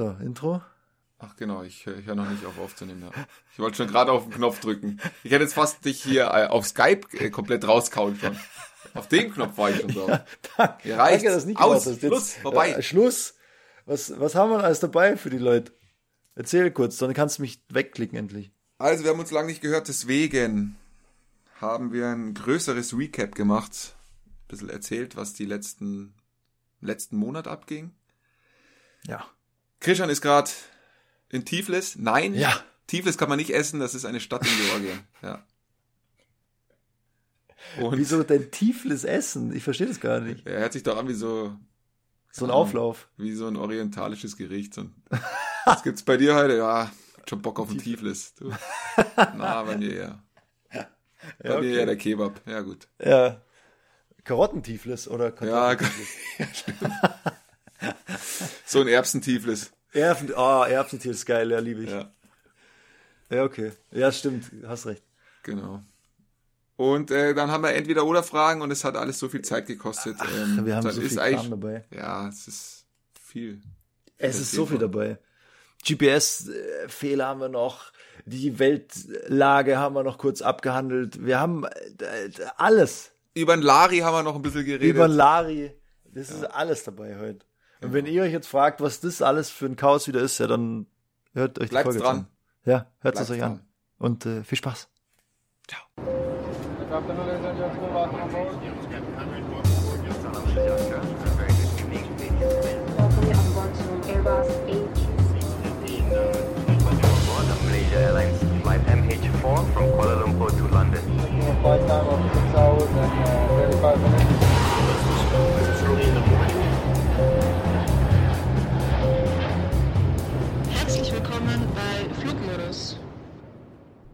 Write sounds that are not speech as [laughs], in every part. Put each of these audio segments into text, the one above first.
So, Intro. Ach genau, ich, ich höre noch nicht auf aufzunehmen. Ja. Ich wollte schon gerade auf den Knopf drücken. Ich hätte jetzt fast dich hier äh, auf Skype äh, komplett rauskauen schon. Auf den Knopf war ich schon so. Ja, danke. Ihr reicht. Danke, dass nicht Aus, hast. Schluss, vorbei. Äh, Schluss. Was, was haben wir alles dabei für die Leute? Erzähl kurz, dann kannst du mich wegklicken endlich. Also, wir haben uns lange nicht gehört, deswegen haben wir ein größeres Recap gemacht. Ein bisschen erzählt, was die letzten, letzten Monat abging. Ja. Christian ist gerade in Tiflis. Nein, Ja. Tiflis kann man nicht essen, das ist eine Stadt in Georgien. [laughs] Ja. Und Wieso denn Tiflis essen? Ich verstehe das gar nicht. er hört sich doch an wie so, So ein Auflauf. wie so ein orientalisches Gericht. Und was gibt's bei dir heute? Ja, schon Bock auf ein Tiflis. Du. Na, bei mir. [laughs] Bei Ja, mir okay. eher der Kebab. Ja, gut. Ja. Karottentieflis oder Ja, [laughs] Kartoffeltieflis? So ein Erbsentiflis. Erbsen, oh, Erbsentieflis, geil, ja, liebe ich. Ja. Ja, okay. Ja, stimmt, hast recht. genau. Und äh, dann haben wir entweder oder Fragen und es hat alles so viel Zeit gekostet. ähm, Wir haben so ist viel Kram dabei. Ja, es ist viel. Es ist so viel dabei. GPS-Fehler haben wir noch. Die Weltlage haben wir noch kurz abgehandelt. Wir haben äh, alles. Über den Lari haben wir noch ein bisschen geredet. Über Lari. Das ist alles dabei heute. Und wenn ihr euch jetzt fragt, was das alles für ein Chaos wieder ist, ja, dann hört euch Bleibt die Folge dran. an. Ja, hört es euch dran. an. Und äh, viel Spaß. Welcome on board to Airbus A350. Malaysia Airlines flight MH4 from Kuala Lumpur to London.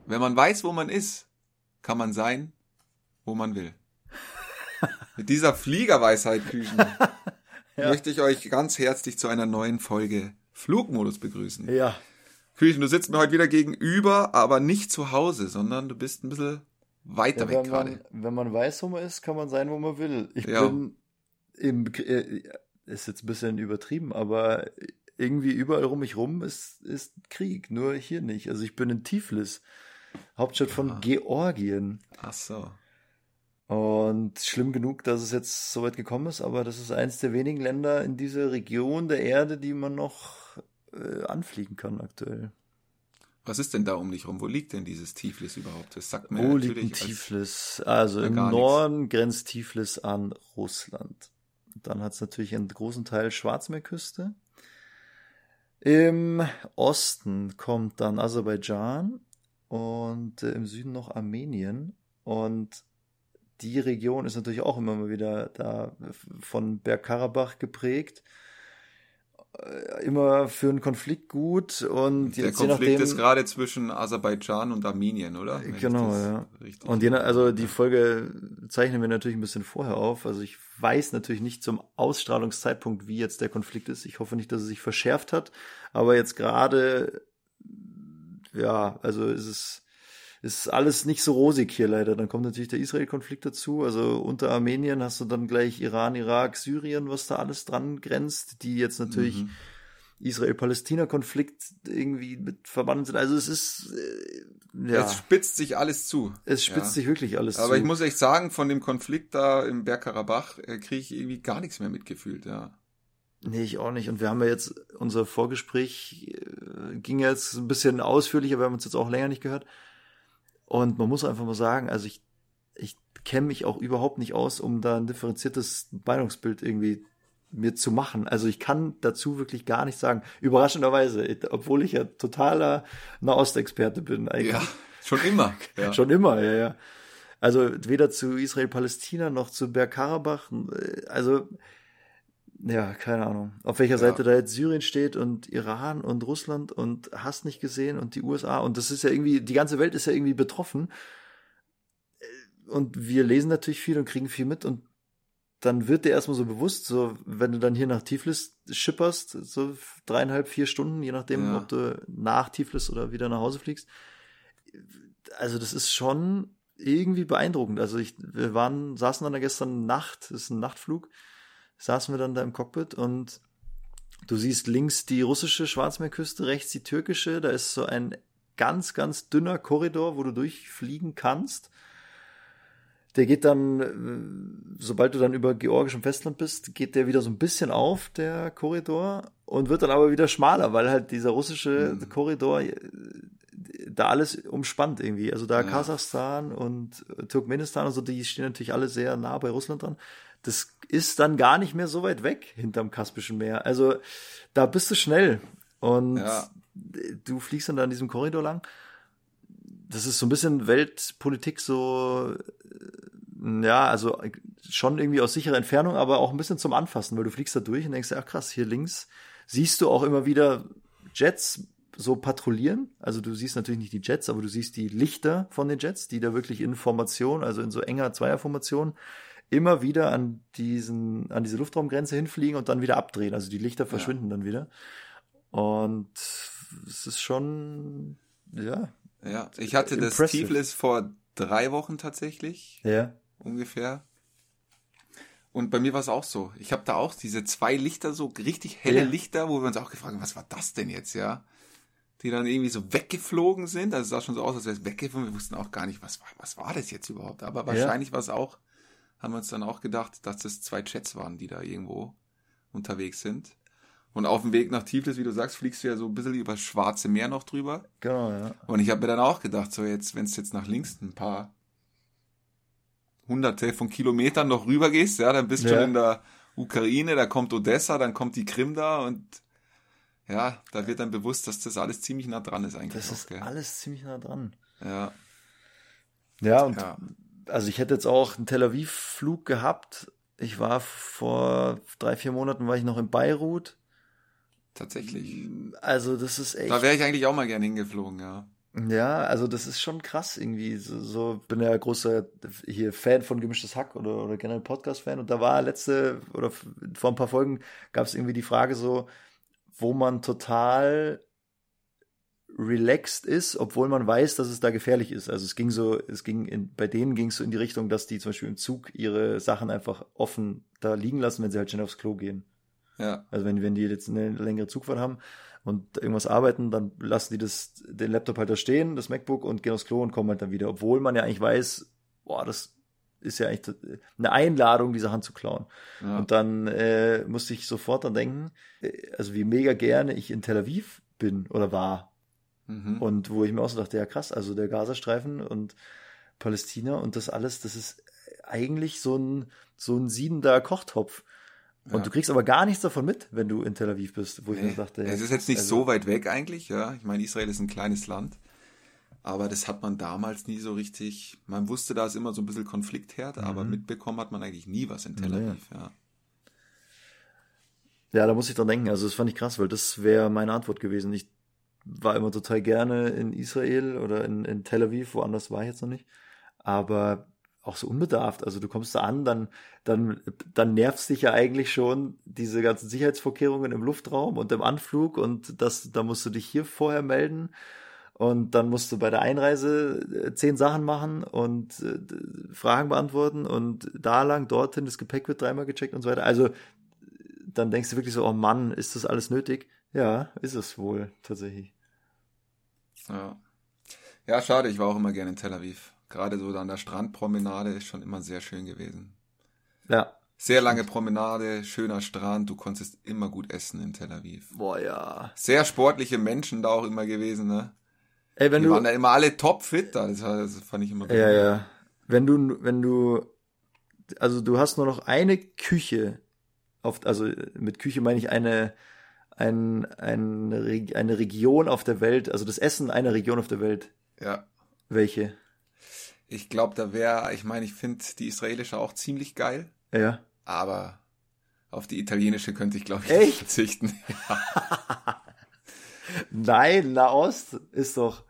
Wenn man weiß, wo man ist, kann man sein, wo man will. [laughs] Mit dieser Fliegerweisheit, Küchen, [laughs] möchte ich euch ganz herzlich zu einer neuen Folge Flugmodus begrüßen. Ja. Küchen, du sitzt mir heute wieder gegenüber, aber nicht zu Hause, sondern du bist ein bisschen weiter Ja, weg wenn, man, gerade. wenn man weiß, wo man ist, kann man sein, wo man will. Ich Ja. bin im, äh, ist jetzt ein bisschen übertrieben, aber irgendwie überall um mich rum ist, ist Krieg, nur hier nicht. Also ich bin in Tiflis, Hauptstadt von Ah. Georgien. Ach so. Und schlimm genug, dass es jetzt so weit gekommen ist, aber das ist eins der wenigen Länder in dieser Region der Erde, die man noch äh, anfliegen kann aktuell. Was ist denn da um dich rum? Wo liegt denn dieses Tiflis überhaupt? Das sagt mir Wo liegt natürlich ein Tiflis? Also im Norden grenzt Tiflis an Russland. Dann hat es natürlich einen großen Teil Schwarzmeerküste. Im Osten kommt dann Aserbaidschan und äh, im Süden noch Armenien. Und die Region ist natürlich auch immer mal wieder da von Bergkarabach geprägt. Äh, Immer für einen Konflikt gut und Der jetzt je Konflikt nachdem, ist gerade zwischen Aserbaidschan und Armenien, oder? Wenn Genau, ja. Und je nach, also die Folge zeichnen wir natürlich ein bisschen vorher auf. Also ich weiß natürlich nicht zum Ausstrahlungszeitpunkt, wie jetzt der Konflikt ist. Ich hoffe nicht, dass es sich verschärft hat. Aber jetzt gerade, ja, also ist es ist alles nicht so rosig hier leider. Dann kommt natürlich der Israel-Konflikt dazu. Also unter Armenien hast du dann gleich Iran, Irak, Syrien, was da alles dran grenzt, die jetzt natürlich Mhm. Israel-Palästina-Konflikt irgendwie mit verbunden sind. Also es ist, äh, ja. Es spitzt sich alles zu. Es spitzt Ja. sich wirklich alles Aber zu. ich muss echt sagen, von dem Konflikt da im Bergkarabach äh, kriege ich irgendwie gar nichts mehr mitgefühlt, ja. Nee, ich auch nicht. Und wir haben ja jetzt, unser Vorgespräch äh, ging jetzt ein bisschen ausführlicher, wir haben uns jetzt auch länger nicht gehört. Und man muss einfach mal sagen, also ich, ich kenne mich auch überhaupt nicht aus, um da ein differenziertes Meinungsbild irgendwie mir zu machen. Also ich kann dazu wirklich gar nichts sagen. Überraschenderweise, obwohl ich ja totaler Nahostexperte bin eigentlich. Ja, schon immer. [laughs] Ja. Schon immer, ja, ja. Also weder zu Israel-Palästina noch zu Bergkarabach. äh, Also, ja, keine Ahnung. Auf welcher Ja. Seite da jetzt Syrien steht und Iran und Russland und hast nicht gesehen und die USA. Und das ist ja irgendwie, die ganze Welt ist ja irgendwie betroffen. Äh, Und wir lesen natürlich viel und kriegen viel mit und dann wird dir erstmal so bewusst, so wenn du dann hier nach Tiflis schipperst, so dreieinhalb, vier Stunden, je nachdem, Ja. ob du nach Tiflis oder wieder nach Hause fliegst. Also das ist schon irgendwie beeindruckend. Also ich, wir waren, saßen dann da gestern Nacht, das ist ein Nachtflug, saßen wir dann da im Cockpit und Du siehst links die russische Schwarzmeerküste, rechts die türkische. Da ist so ein ganz, ganz dünner Korridor, wo du durchfliegen kannst. Der geht dann, äh, sobald du dann über georgischem Festland bist, geht der wieder so ein bisschen auf, der Korridor, und wird dann aber wieder schmaler, weil halt dieser russische Mhm. Korridor äh, da alles umspannt irgendwie. Also da Ja. Kasachstan und Turkmenistan und so, die stehen natürlich alle sehr nah bei Russland dran. Das ist dann gar nicht mehr so weit weg hinterm Kaspischen Meer. Also da bist du schnell und Ja. du fliegst dann da in diesem Korridor lang. Das ist so ein bisschen Weltpolitik so, äh, ja, also schon irgendwie aus sicherer Entfernung, aber auch ein bisschen zum Anfassen, weil du fliegst da durch und denkst, ach krass, hier links siehst du auch immer wieder Jets so patrouillieren. Also du siehst natürlich nicht die Jets, aber du siehst die Lichter von den Jets, die da wirklich in Formation, also in so enger Zweierformation, immer wieder an diesen, an diese Luftraumgrenze hinfliegen und dann wieder abdrehen. Also die Lichter verschwinden dann wieder. Und es ist schon, ja, Ja, ich hatte das Impressive. Tiflis vor drei Wochen tatsächlich, ja, ungefähr. Und bei mir war es auch so. Ich habe da auch diese zwei Lichter, so richtig helle Ja. Lichter, wo wir uns auch gefragt haben, was war das denn jetzt, ja? Die dann irgendwie so weggeflogen sind. Also es sah schon so aus, als wäre es weggeflogen. Wir wussten auch gar nicht, was war, was war das jetzt überhaupt. Aber wahrscheinlich war es auch, haben wir uns dann auch gedacht, dass das zwei Jets waren, die da irgendwo unterwegs sind. Und auf dem Weg nach Tiflis, wie du sagst, fliegst du ja so ein bisschen über das Schwarze Meer noch drüber. genau, ja. Und ich habe mir dann auch gedacht, so jetzt, wenn es jetzt nach links ein paar hunderte von Kilometern noch rüber gehst, ja, dann bist du Ja. schon in der Ukraine, da kommt Odessa, dann kommt die Krim da und ja, da wird dann bewusst, dass das alles ziemlich nah dran ist eigentlich. Das auch, ist gell? alles ziemlich nah dran. Ja, Ja, und ja. Also ich hätte jetzt auch einen Tel Aviv-Flug gehabt. Ich war vor drei, vier Monaten war ich noch in Beirut. tatsächlich. Also das ist echt. Da wäre ich eigentlich auch mal gerne hingeflogen, ja. Ja, also das ist schon krass irgendwie. So, so bin ja großer hier Fan von Gemischtes Hack oder, oder generell Podcast-Fan. Und da war letzte oder vor ein paar Folgen gab es irgendwie die Frage so, wo man total relaxed ist, obwohl man weiß, dass es da gefährlich ist. Also es ging so, es ging in, bei denen ging es so in die Richtung, dass die zum Beispiel im Zug ihre Sachen einfach offen da liegen lassen, wenn sie halt schnell aufs Klo gehen. Ja, Also wenn, wenn die jetzt eine längere Zugfahrt haben und irgendwas arbeiten, dann lassen die das, den Laptop halt da stehen, das MacBook und gehen aufs Klo und kommen halt dann wieder. Obwohl man ja eigentlich weiß, boah, das ist ja eigentlich eine Einladung, diese Hand zu klauen. ja. Und dann äh, musste ich sofort dran denken, äh, also wie mega gerne ich in Tel Aviv bin oder war. Mhm. Und wo ich mir auch so dachte, ja krass, also der Gazastreifen und Palästina und das alles, das ist eigentlich so ein, so ein siedender Kochtopf. Und Ja. du kriegst aber gar nichts davon mit, wenn du in Tel Aviv bist, wo ich mir Nee, dachte, es ist jetzt nicht also- so weit weg eigentlich, ja. Ich meine, Israel ist ein kleines Land. Aber das hat man damals nie so richtig. Man wusste, da ist immer so ein bisschen Konfliktherd, aber mitbekommen hat man eigentlich nie was in Tel Mhm. Nee. Aviv, ja. Ja, da muss ich dran denken. Also das fand ich krass, weil das wäre meine Antwort gewesen. Ich war immer total gerne in Israel oder in, in Tel Aviv, woanders war ich jetzt noch nicht. Aber auch so unbedarft. Also du kommst da an, dann, dann, dann nervst dich ja eigentlich schon diese ganzen Sicherheitsvorkehrungen im Luftraum und im Anflug und das, da musst du dich hier vorher melden. Und dann musst du bei der Einreise äh, zehn Sachen machen und äh, Fragen beantworten und da lang, dorthin, das Gepäck wird dreimal gecheckt und so weiter. Also dann denkst du wirklich so, oh Mann, ist das alles nötig? Ja, ist es wohl tatsächlich. Ja. Ja, schade, ich war auch immer gerne in Tel Aviv. Gerade so an der Strandpromenade ist schon immer sehr schön gewesen. Ja. Sehr lange Promenade, schöner Strand, du konntest immer gut essen in Tel Aviv. Boah, ja. Sehr sportliche Menschen da auch immer gewesen, ne? Ey, wenn Die du. waren da immer alle topfit da, das, war- das fand ich immer Ja, ja. Wenn du, wenn du, also du hast nur noch eine Küche, auf, also mit Küche meine ich eine, ein, ein, eine Region auf der Welt, also das Essen einer Region auf der Welt. Ja. Welche? Ich glaube, da wäre, ich meine, ich finde die israelische auch ziemlich geil, Ja. aber auf die italienische könnte ich, glaube ich, Echt? nicht [laughs] verzichten. Nein, Nahost ist doch,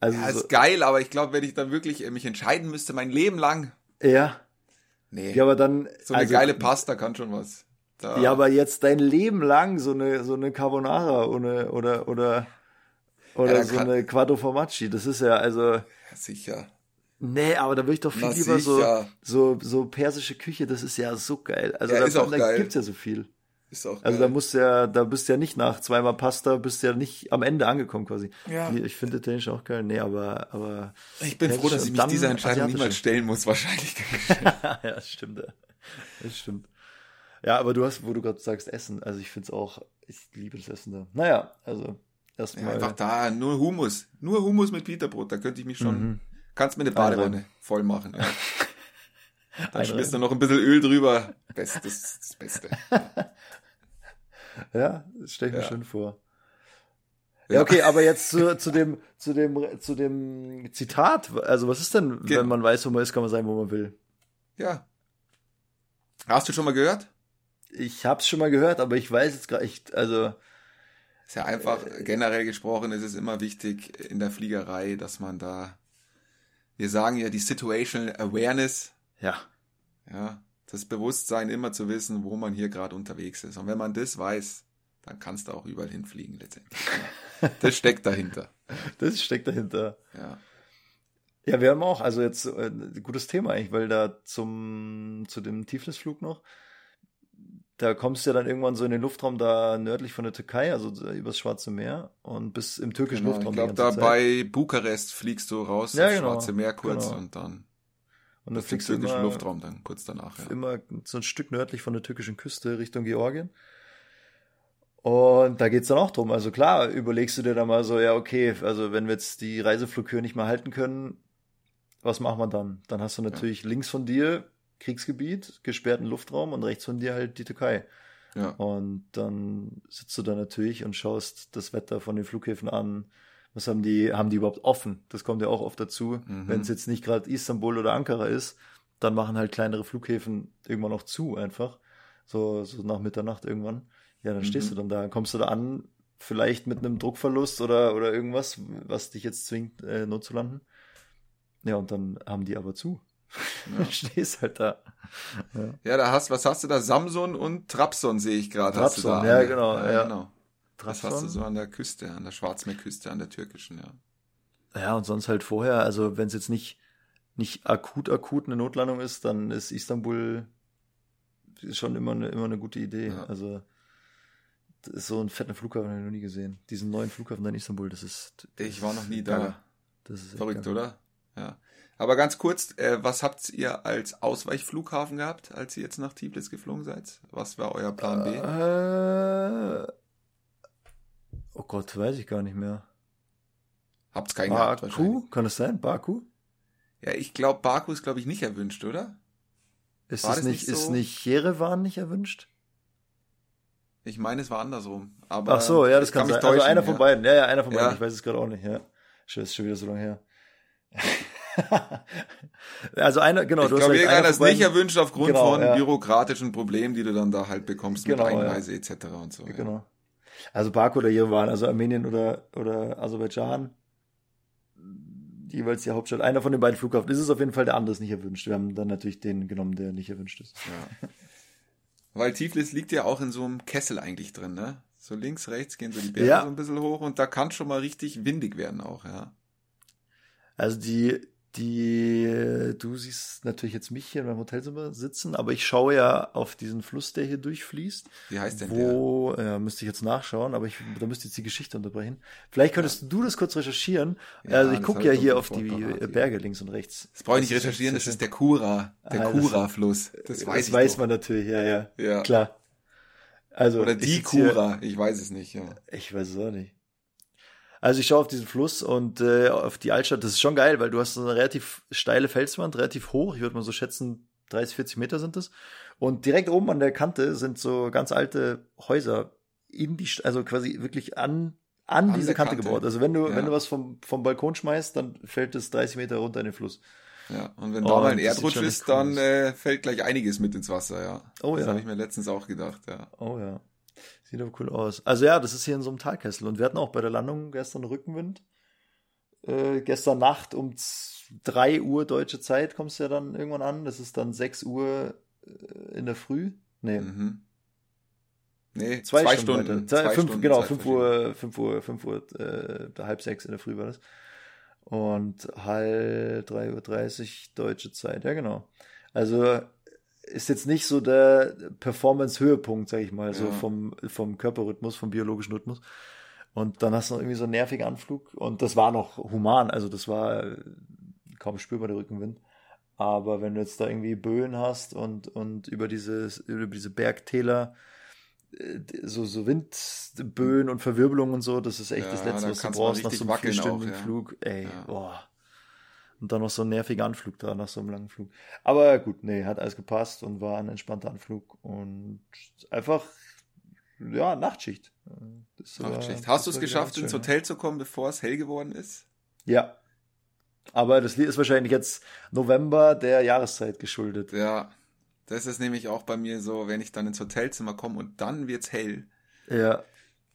also, Ja, so, ist geil, aber ich glaube, wenn ich dann wirklich äh, mich entscheiden müsste, mein Leben lang, ja. nee, Ja, aber dann, so eine also, geile Pasta kann schon was. Da, Ja, aber jetzt dein Leben lang so eine, so eine Carbonara oder, oder, oder, oder dann so eine Quattro Formaggi. Das ist ja, also, Ja, sicher. nee, aber da würde ich doch viel Na, lieber so, sicher. so, so persische Küche, das ist ja so geil. Also Ja, da, ist auch da geil. gibt's ja so viel. Ist auch Also geil. da musst du ja, da bist du ja nicht nach zweimal Pasta, bist du ja nicht am Ende angekommen quasi. Ja. Ich finde Italienisch auch geil. Nee, aber, aber. ich bin Ja, froh, dass ich mich dieser Entscheidung niemals stellen muss, [laughs] wahrscheinlich. [laughs] ja, das stimmt. ja. Das stimmt. Ja, aber du hast, wo du gerade sagst, Essen, also ich finde es auch, ich liebe das Essen da. Naja, also Ja, erstmal. einfach da, nur Humus. Nur Humus mit Peterbrot, da könnte ich mich schon. Mhm. Kannst mir eine. Badewanne voll machen. Ja. [laughs] Dann Einreiben. schmierst du noch ein bisschen Öl drüber. Bestes, das Beste. [laughs] Ja, das stelle ich mir Ja. schön vor. Ja, okay, aber jetzt zu, zu dem, zu dem, zu dem Zitat. Also was ist denn, Ge- wenn man weiß, wo man ist, kann man sein, wo man will? Ja. Hast du schon mal gehört? Ich hab's schon mal gehört, aber ich weiß jetzt gar nicht, also, Ist ja einfach, generell gesprochen, ist es immer wichtig in der Fliegerei, dass man da, wir sagen ja die Situational Awareness, ja. ja, das Bewusstsein immer zu wissen, wo man hier gerade unterwegs ist. Und wenn man das weiß, dann kannst du auch überall hinfliegen letztendlich. Das steckt dahinter. [laughs] Das steckt dahinter. Ja. Ja, wir haben auch, also jetzt äh, ein gutes Thema eigentlich, weil da zum, zu dem Tiefnisflug noch, da kommst du ja dann irgendwann so in den Luftraum da nördlich von der Türkei, also so übers Schwarze Meer und bis im türkischen Genau, Luftraum ich glaube, da Zeit. bei Bukarest fliegst du raus Ja, aufs genau, Schwarze Meer kurz genau. und dann und dann fliegst du türkischen immer, Luftraum dann kurz danach. Ja. immer so ein Stück nördlich von der türkischen Küste Richtung Georgien. Und da geht's dann auch drum. Also klar, überlegst du dir dann mal so, ja, okay, also wenn wir jetzt die Reiseflughöhe nicht mehr halten können, was machen wir dann? Dann hast du natürlich links von dir Kriegsgebiet, gesperrten Luftraum und rechts von dir halt die Türkei. Ja. Und dann sitzt du da natürlich und schaust das Wetter von den Flughäfen an. Was haben die, haben die überhaupt offen? Das kommt ja auch oft dazu. Mhm. Wenn es jetzt nicht gerade Istanbul oder Ankara ist, dann machen halt kleinere Flughäfen irgendwann auch zu einfach. So, so nach Mitternacht irgendwann. Ja, dann stehst Mhm. du dann da, kommst du da an, vielleicht mit einem Druckverlust oder, oder irgendwas, was dich jetzt zwingt, äh, not zu landen. Ja, und dann haben die aber zu. Ja. [laughs] stehst halt da. Ja. Ja, da hast, was hast du da? Samson und Trabzon sehe ich gerade. Trabzon, ja, genau, ja. genau. Das hast du so an der Küste, an der Schwarzmeerküste, an der türkischen, ja. Ja, und sonst halt vorher, also wenn es jetzt nicht, nicht akut, akut eine Notlandung ist, dann ist Istanbul schon immer eine, immer eine gute Idee. Ja. Also, das ist so ein fetter Flughafen, habe ich noch nie gesehen. Diesen neuen Flughafen in Istanbul, das ist. Das Ich war noch nie da. Das ist Verrückt, oder? Ja. Aber ganz kurz, äh, was habt ihr als Ausweichflughafen gehabt, als ihr jetzt nach Tiflis geflogen seid? Was war euer Plan B? Äh, oh Gott, weiß ich gar nicht mehr. Habt's keinen gehabt wahrscheinlich. Baku? Kann es sein? Baku? Ja, ich glaube, Baku ist, glaube ich, nicht erwünscht, oder? Ist War es das nicht, nicht so? ist nicht Jerewan nicht erwünscht? Ich meine, es war andersrum. Aber Ach so, ja, das kann, mich sein. Also täuschen, einer ja. von beiden. Ja, ja, einer von Ja. beiden. Ich weiß es gerade auch nicht. Ja. Schon ist schon wieder so lange her. [laughs] also einer, genau, ich du glaube, irgendeiner einer ist nicht erwünscht aufgrund Genau, von ja. bürokratischen Problemen, die du dann da halt bekommst Genau, mit ja. Einreise etc. und so. Ja. Genau. Also Baku oder Jerewan, also Armenien oder, oder Aserbaidschan. Jeweils die Hauptstadt. Einer von den beiden Flughafen. Ist es auf jeden Fall der andere ist nicht erwünscht. Wir haben dann natürlich den genommen, der nicht erwünscht ist. Ja. Weil Tiflis liegt ja auch in so einem Kessel eigentlich drin, ne? So links, rechts gehen so die Berge Ja. so ein bisschen hoch und da kann schon mal richtig windig werden auch, ja. Also die, die, du siehst natürlich jetzt mich hier in meinem Hotelzimmer sitzen, aber ich schaue ja auf diesen Fluss, der hier durchfließt. Wie heißt denn Wo, ja, müsste ich jetzt nachschauen, aber ich, da müsste jetzt die Geschichte unterbrechen. Vielleicht könntest du das kurz recherchieren. Ja, also ich das gucke ja hier auf die parat hier. Berge links und rechts. Das brauche ich nicht recherchieren, das ist der Kura, der Ah, das- Kura-Fluss. Das Das weiß ich weiß man natürlich, ja, ja. Ja. Klar. Also, Oder die sitz hier- Kura, ich weiß es nicht, ja. Ich weiß es auch nicht. Also ich schaue auf diesen Fluss und äh, auf die Altstadt. Das ist schon geil, weil du hast so eine relativ steile Felswand, relativ hoch. Ich würde mal so schätzen, 30, 40 Meter sind es. Und direkt oben an der Kante sind so ganz alte Häuser in die, also quasi wirklich an, an, An diese Kante, Kante. gebaut. Also wenn du, Ja. wenn du was vom, vom Balkon schmeißt, dann fällt es 30 Meter runter in den Fluss. ja. Und wenn Oh, da mal ein das Erdrutsch ist, cool dann äh, fällt gleich einiges mit ins Wasser, ja. Oh das ja. habe ich mir letztens auch gedacht, ja. Oh ja. Sieht aber cool aus. Also ja, das ist hier in so einem Talkessel. Und wir hatten auch bei der Landung gestern Rückenwind. Äh, gestern Nacht um z- 3 Uhr deutsche Zeit kommst du ja dann irgendwann an. Das ist dann 6 Uhr äh, in der Früh. Nee, Mhm. Nee, zwei, zwei, Stunden. Stunden. Zwei, fünf, Stunden genau, Zeit 5 Uhr, 5 Uhr, 5 Uhr, äh, halb sechs in der Früh war das. Und halb 3.30 Uhr deutsche Zeit. Ja, genau. Also ist jetzt nicht so der Performance-Höhepunkt, sag ich mal, so Ja. vom, vom Körperrhythmus, vom biologischen Rhythmus. Und dann hast du noch irgendwie so einen nervigen Anflug. Und das war noch human, also das war äh, kaum spürbar, der Rückenwind. Aber wenn du jetzt da irgendwie Böen hast und, und über, dieses, über diese Bergtäler äh, so, so Windböen und Verwirbelungen und so, das ist echt Ja, das Letzte, was du brauchst nach so einem vierstündigen ja. Flug. Ey, boah. Und dann noch so ein nerviger Anflug da nach so einem langen Flug. Aber gut, nee, hat alles gepasst und war ein entspannter Anflug und einfach, ja, Nachtschicht. Das war- Nachtschicht. Hast du das es geschafft, ins Hotel zu kommen, bevor es hell geworden ist? Ja. Aber das Lied ist wahrscheinlich jetzt November der Jahreszeit geschuldet. Ja. Das ist nämlich auch bei mir so, wenn ich dann ins Hotelzimmer komme und dann wird's hell, Ja.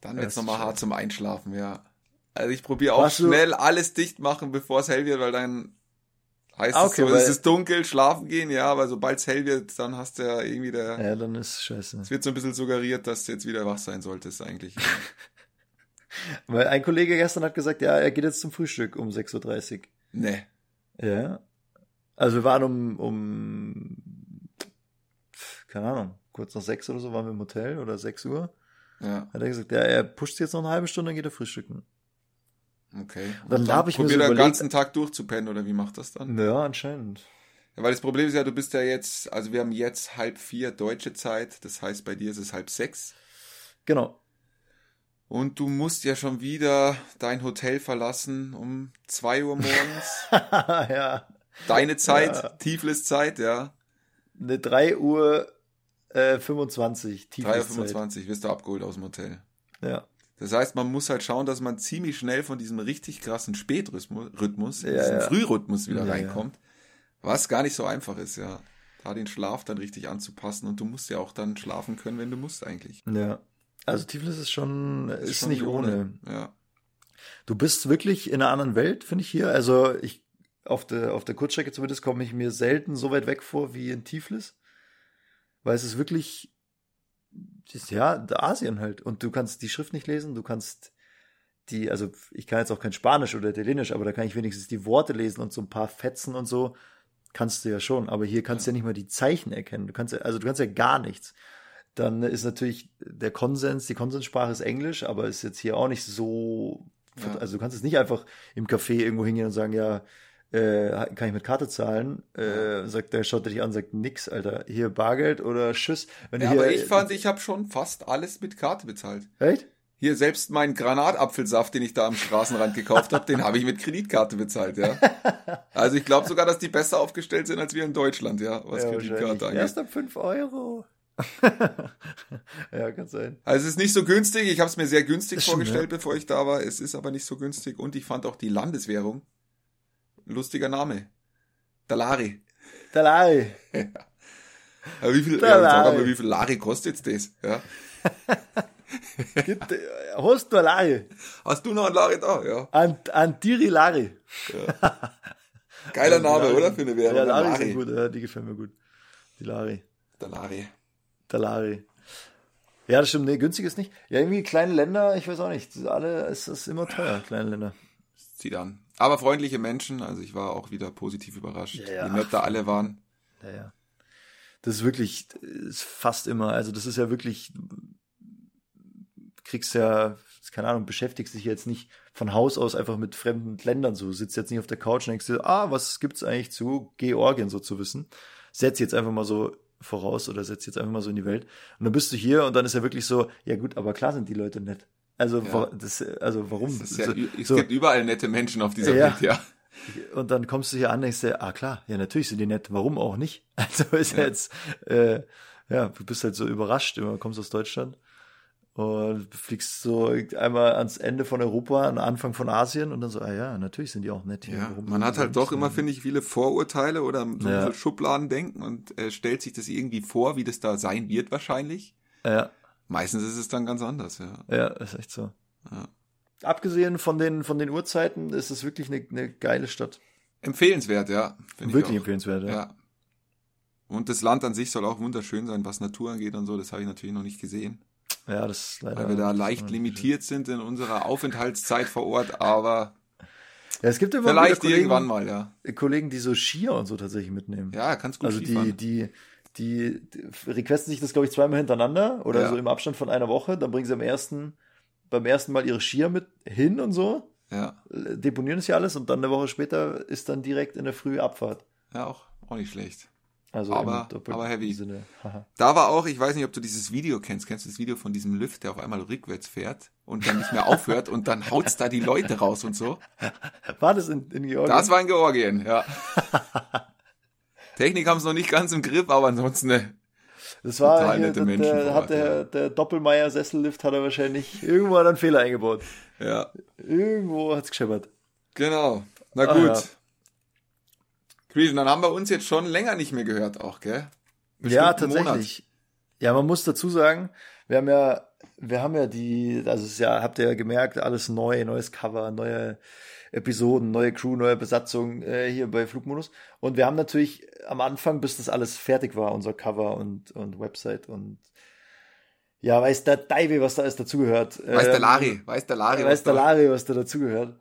dann wird's nochmal hart zum Einschlafen, ja. Also ich probiere auch Warst schnell alles dicht machen, bevor es hell wird, weil dann heißt Ah, es okay, so, weil- es ist dunkel, schlafen gehen, ja, aber sobald es hell wird, dann hast du ja irgendwie der, Ja, dann ist scheiße. es wird so ein bisschen suggeriert, dass du jetzt wieder wach sein solltest eigentlich. [laughs] Weil ein Kollege gestern hat gesagt, ja, er geht jetzt zum Frühstück um 6.30 nee. Uhr. Ja. Also wir waren um, um, keine Ahnung, kurz nach sechs oder so waren wir im Hotel oder 6 Uhr. Ja, Hat er gesagt, ja, er pusht jetzt noch eine halbe Stunde, dann geht er frühstücken. Okay. Dann Und hab ich mir probiert so er den überlegt- ganzen Tag durchzupennen oder wie macht das dann? Ja, anscheinend. Ja, weil das Problem ist ja, du bist ja jetzt, also wir haben jetzt halb vier deutsche Zeit, das heißt bei dir ist es halb sechs. Genau. Und du musst ja schon wieder dein Hotel verlassen um zwei Uhr morgens. [laughs] ja. Deine Zeit, Ja. Tiflis Zeit, ja. Eine 3 Uhr äh, 25, 3.25 Uhr wirst du abgeholt aus dem Hotel. Ja. Das heißt, man muss halt schauen, dass man ziemlich schnell von diesem richtig krassen Spätrhythmus, Ja, diesen ja. Frührhythmus wieder Ja, reinkommt. Was gar nicht so einfach ist, ja. Da den Schlaf dann richtig anzupassen und du musst ja auch dann schlafen können, wenn du musst eigentlich. Ja. Also Tiflis ist schon, ist, schon nicht ohne. Ja. Du bist wirklich in einer anderen Welt, finde ich hier. Also ich auf der auf der Kurzstrecke zumindest komme ich mir selten so weit weg vor wie in Tiflis, weil es ist wirklich das ja Asien halt und du kannst die Schrift nicht lesen, du kannst die also ich kann jetzt auch kein Spanisch oder Italienisch, aber da kann ich wenigstens die Worte lesen und so ein paar Fetzen und so kannst du ja schon, aber hier kannst du ja nicht mal die Zeichen erkennen. Du kannst ja also du kannst ja gar nichts. Dann ist natürlich der Konsens, die Konsenssprache ist Englisch, aber ist jetzt hier auch nicht so Ja. also du kannst jetzt nicht einfach im Café irgendwo hingehen und sagen, ja, äh, kann ich mit Karte zahlen? Äh, sagt, der schaut dich an, sagt nix, Alter. Hier Bargeld oder Tschüss. Wenn ja hier, aber ich fand, ich habe schon fast alles mit Karte bezahlt. Echt? Hier selbst meinen Granatapfelsaft, den ich da am Straßenrand gekauft habe, den habe ich mit Kreditkarte bezahlt, ja. [laughs] Also ich glaube sogar, dass die besser aufgestellt sind als wir in Deutschland, ja, was Ja, Kreditkarte angeht. Erst ab 5 Euro. [laughs] ja, kann sein. Also es ist nicht so günstig. Ich habe es mir sehr günstig Das stimmt, vorgestellt, bevor ich da war. Es ist aber nicht so günstig. Und ich fand auch die Landeswährung. Lustiger Name. Dalari. Dalai. [laughs] Aber wie viel, Dalari. ja, sag mal, wie viel Lari kostet das? Ja. [laughs] Gibt, äh, Host Dalai. Hast du noch ein Lari da? Ja. Ant, Antiri Lari. [laughs] Geiler Name, Lari. oder? Für eine Währung. Ja, Lari, Lari. sind gut, ja, die gefallen mir gut. Die Lari. Dalari. Dalari. Ja, das stimmt. Nee, günstig ist nicht. Ja, irgendwie kleine Länder, ich weiß auch nicht. Alle, es ist immer teuer, kleine Länder. Zieht an. Aber freundliche Menschen. Also ich war auch wieder positiv überrascht, Ja, ja. wie nett da alle waren. Ja, ja. Das ist wirklich, ist fast immer, also das ist ja wirklich, kriegst ja, keine Ahnung, beschäftigst dich jetzt nicht von Haus aus einfach mit fremden Ländern so, sitzt jetzt nicht auf der Couch und denkst dir, ah, was gibt's eigentlich zu Georgien so zu wissen? Setz jetzt einfach mal so voraus oder setz jetzt einfach mal so in die Welt. Und dann bist du hier und dann ist ja wirklich so, ja gut, aber klar sind die Leute nett. Also, Ja. das, also warum? Ja, So- es so. gibt überall nette Menschen auf dieser Ja. Welt, ja. Und dann kommst du hier an, denkst dir, ah klar, ja natürlich sind die nett, warum auch nicht? [laughs] Also ist ja. Jetzt, äh, ja, du bist halt so überrascht, immer kommst aus Deutschland und fliegst so einmal ans Ende von Europa, an Anfang von Asien und dann so, ah ja, natürlich sind die auch nett hier. Ja, man hat halt doch immer, finde ich, viele Vorurteile oder so ja. Schubladendenken und äh, stellt sich das irgendwie vor, wie das da sein wird wahrscheinlich. Ja, Meistens ist es dann ganz anders, ja. ja, ist echt so. Ja. Abgesehen von den, von den Uhrzeiten ist es wirklich eine, eine geile Stadt. Empfehlenswert, ja. Wirklich empfehlenswert, ja. Ja. Und das Land an sich soll auch wunderschön sein, was Natur angeht und so. Das habe ich natürlich noch nicht gesehen, Ja, das ist leider. weil wir da leicht limitiert sind in unserer Aufenthaltszeit vor Ort. Aber Ja, es gibt immer vielleicht Kollegen, irgendwann mal, ja. Kollegen, die so Skier und so tatsächlich mitnehmen. Ja, kannst gut also die, die, die, die requesten sich das, glaube ich, zweimal hintereinander oder Ja. so im Abstand von einer Woche. Dann bringen sie am ersten, beim ersten Mal ihre Skier mit hin und so, Ja, äh, deponieren das ja alles und dann eine Woche später ist dann direkt in der Früh Abfahrt. ja auch, auch nicht schlecht. Also Aber- aber heavy. Sinne. Da war auch, ich weiß nicht, ob du dieses Video kennst. Kennst du das Video von diesem Lift, der auf einmal rückwärts fährt und dann nicht mehr aufhört und dann haut's da die Leute raus und so? [laughs] War das in, in Georgien? Das war in Georgien, ja. [laughs] Technik haben es noch nicht ganz im Griff, aber ansonsten ne, Das war Total hier, nette der, Menschen der, hat der, ja. der Doppelmeier Sessellift hat er wahrscheinlich irgendwo einen Fehler eingebaut. ja, Irgendwo hat's gescheppert. genau. Na Ah, gut. ja. Christian, dann haben wir uns jetzt schon länger nicht mehr gehört auch, gell? Bestimmt ja, tatsächlich. Ja, man muss dazu sagen, wir haben ja, wir haben ja die, also es ist ja, habt ihr ja gemerkt, alles neu, neues Cover, neue Episoden, neue Crew, neue Besatzung äh, hier bei Flugmodus. Und wir haben natürlich am Anfang, bis das alles fertig war, unser Cover und, und Website und ja, weiß der Daiwe, was da alles dazugehört. Weiß der Ähm, Lari, weiß der Lari. weiß der Lari, was da dazugehört.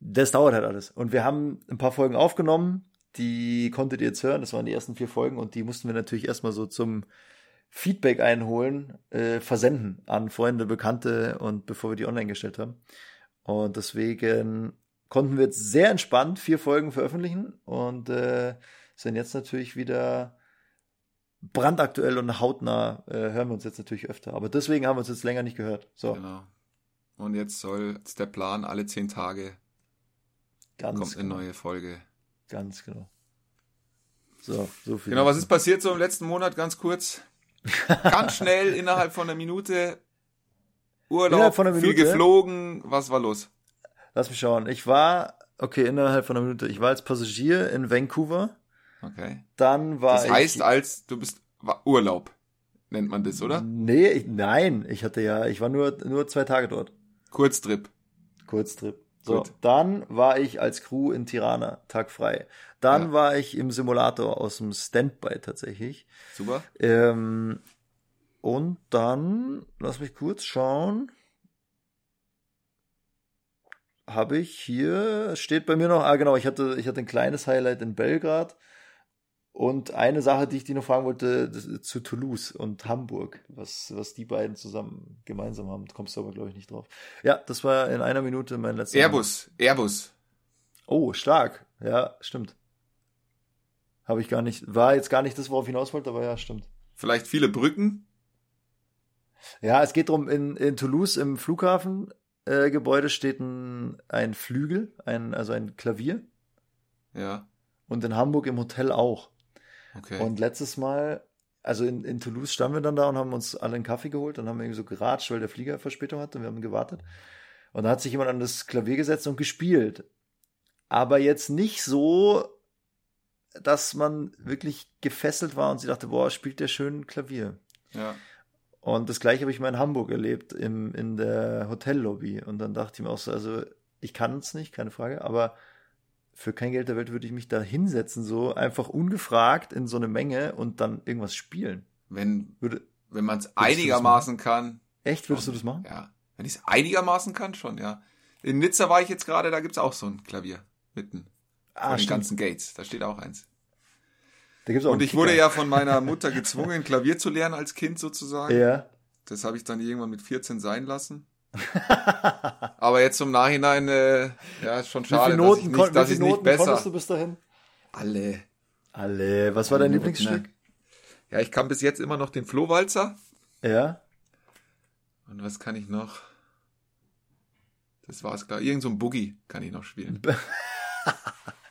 Das dauert halt alles. Und wir haben ein paar Folgen aufgenommen, die konntet ihr jetzt hören, das waren die ersten vier Folgen und die mussten wir natürlich erstmal so zum Feedback einholen, äh, versenden an Freunde, Bekannte und bevor wir die online gestellt haben. Und deswegen konnten wir jetzt sehr entspannt vier Folgen veröffentlichen und äh, sind jetzt natürlich wieder brandaktuell und hautnah, äh, hören wir uns jetzt natürlich öfter. Aber deswegen haben wir uns jetzt länger nicht gehört. So, Genau. Und jetzt soll jetzt der Plan, alle zehn Tage ganz kommt eine genau. neue Folge. Ganz genau. So, so viel. Genau, was ist passiert so im letzten Monat, ganz kurz? Ganz schnell, innerhalb von einer Minute. [laughs] Urlaub, Innerhalb von einer viel Minute? geflogen. Was war los? Lass mich schauen. Ich war, okay, innerhalb von einer Minute. Ich war als Passagier in Vancouver. Okay. Dann war Das ich. heißt, als du bist war Urlaub, nennt man das, oder? Nee, ich, nein. Ich hatte ja, ich war nur, nur zwei Tage dort. Kurztrip. Kurztrip. So, Gut. dann war ich als Crew in Tirana, Tag frei. Dann Ja. war ich im Simulator aus dem Standby tatsächlich. Super. Ähm, und dann, lass mich kurz schauen. Habe ich hier, steht bei mir noch, ah genau, ich hatte, ich hatte ein kleines Highlight in Belgrad. Und eine Sache, die ich dir noch fragen wollte, zu Toulouse und Hamburg, was, was die beiden zusammen gemeinsam haben. Kommst du aber, glaube ich, nicht drauf. Ja, das war in einer Minute mein letzter. Airbus. Airbus. Oh, stark. Ja, stimmt. Habe ich gar nicht, war jetzt gar nicht das, worauf ich hinaus wollte, aber ja, stimmt. Vielleicht viele Brücken. Ja, es geht drum in, in Toulouse im Flughafengebäude äh, Gebäude steht ein, ein Flügel, ein, also ein Klavier. Ja. Und in Hamburg im Hotel auch. Okay. Und letztes Mal, also in, in Toulouse standen wir dann da und haben uns alle einen Kaffee geholt und haben irgendwie so geratscht, weil der Flieger Verspätung hatte und wir haben gewartet. Und da hat sich jemand an das Klavier gesetzt und gespielt. Aber jetzt nicht so, dass man wirklich gefesselt war und sie dachte, boah, spielt der schön Klavier. ja. Und das gleiche habe ich mal in Hamburg erlebt, im, in der Hotellobby. Und dann dachte ich mir auch so, also ich kann es nicht, keine Frage, aber für kein Geld der Welt würde ich mich da hinsetzen, so einfach ungefragt in so eine Menge und dann irgendwas spielen. Wenn, Würde, wenn man es einigermaßen kann. echt, würdest du das machen? Ja. Wenn ich es einigermaßen kann, schon, ja. In Nizza war ich jetzt gerade, da gibt's auch so ein Klavier. Mitten. Ah, den ganzen Gates. Da steht auch eins. Und ich wurde ja von meiner Mutter gezwungen, Klavier zu lernen als Kind sozusagen. Ja. Das habe ich dann irgendwann mit 14 sein lassen. [laughs] Aber jetzt zum Nachhinein, äh, ja, ist schon schade, dass ich nicht, dass ich nicht besser. konntest du bis dahin? Alle. Alle. Was war dein Noten, Lieblingsstück? ne? Ja, ich kann bis jetzt immer noch den Flohwalzer. Ja. Und was kann ich noch? Das war's klar. Irgend so ein Boogie kann ich noch spielen. [laughs]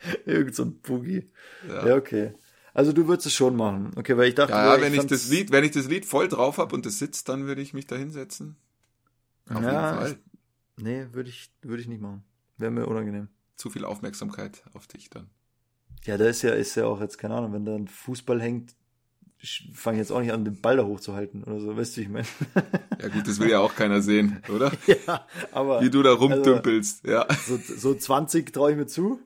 [laughs] Irgend so ein Boogie. Ja. Ja, okay. Also du würdest es schon machen. Okay, weil ich dachte, Ja, nur, wenn ich fand's- das Lied, wenn ich das Lied voll drauf habe und es sitzt, dann würde ich mich da hinsetzen. Auf Ja, jeden Fall. Nee, würde ich, würde ich nicht machen. Wäre mir unangenehm. Zu viel Aufmerksamkeit auf dich dann. Ja, da ist ja, ist ja auch jetzt, keine Ahnung, wenn da ein Fußball hängt, fange ich jetzt auch nicht an, den Ball da hochzuhalten oder so, weißt du, wie ich meine? Ja gut, das will ja auch keiner sehen, oder? [laughs] ja, aber Wie du da rumdümpelst, ja. so, so 20 traue ich mir zu.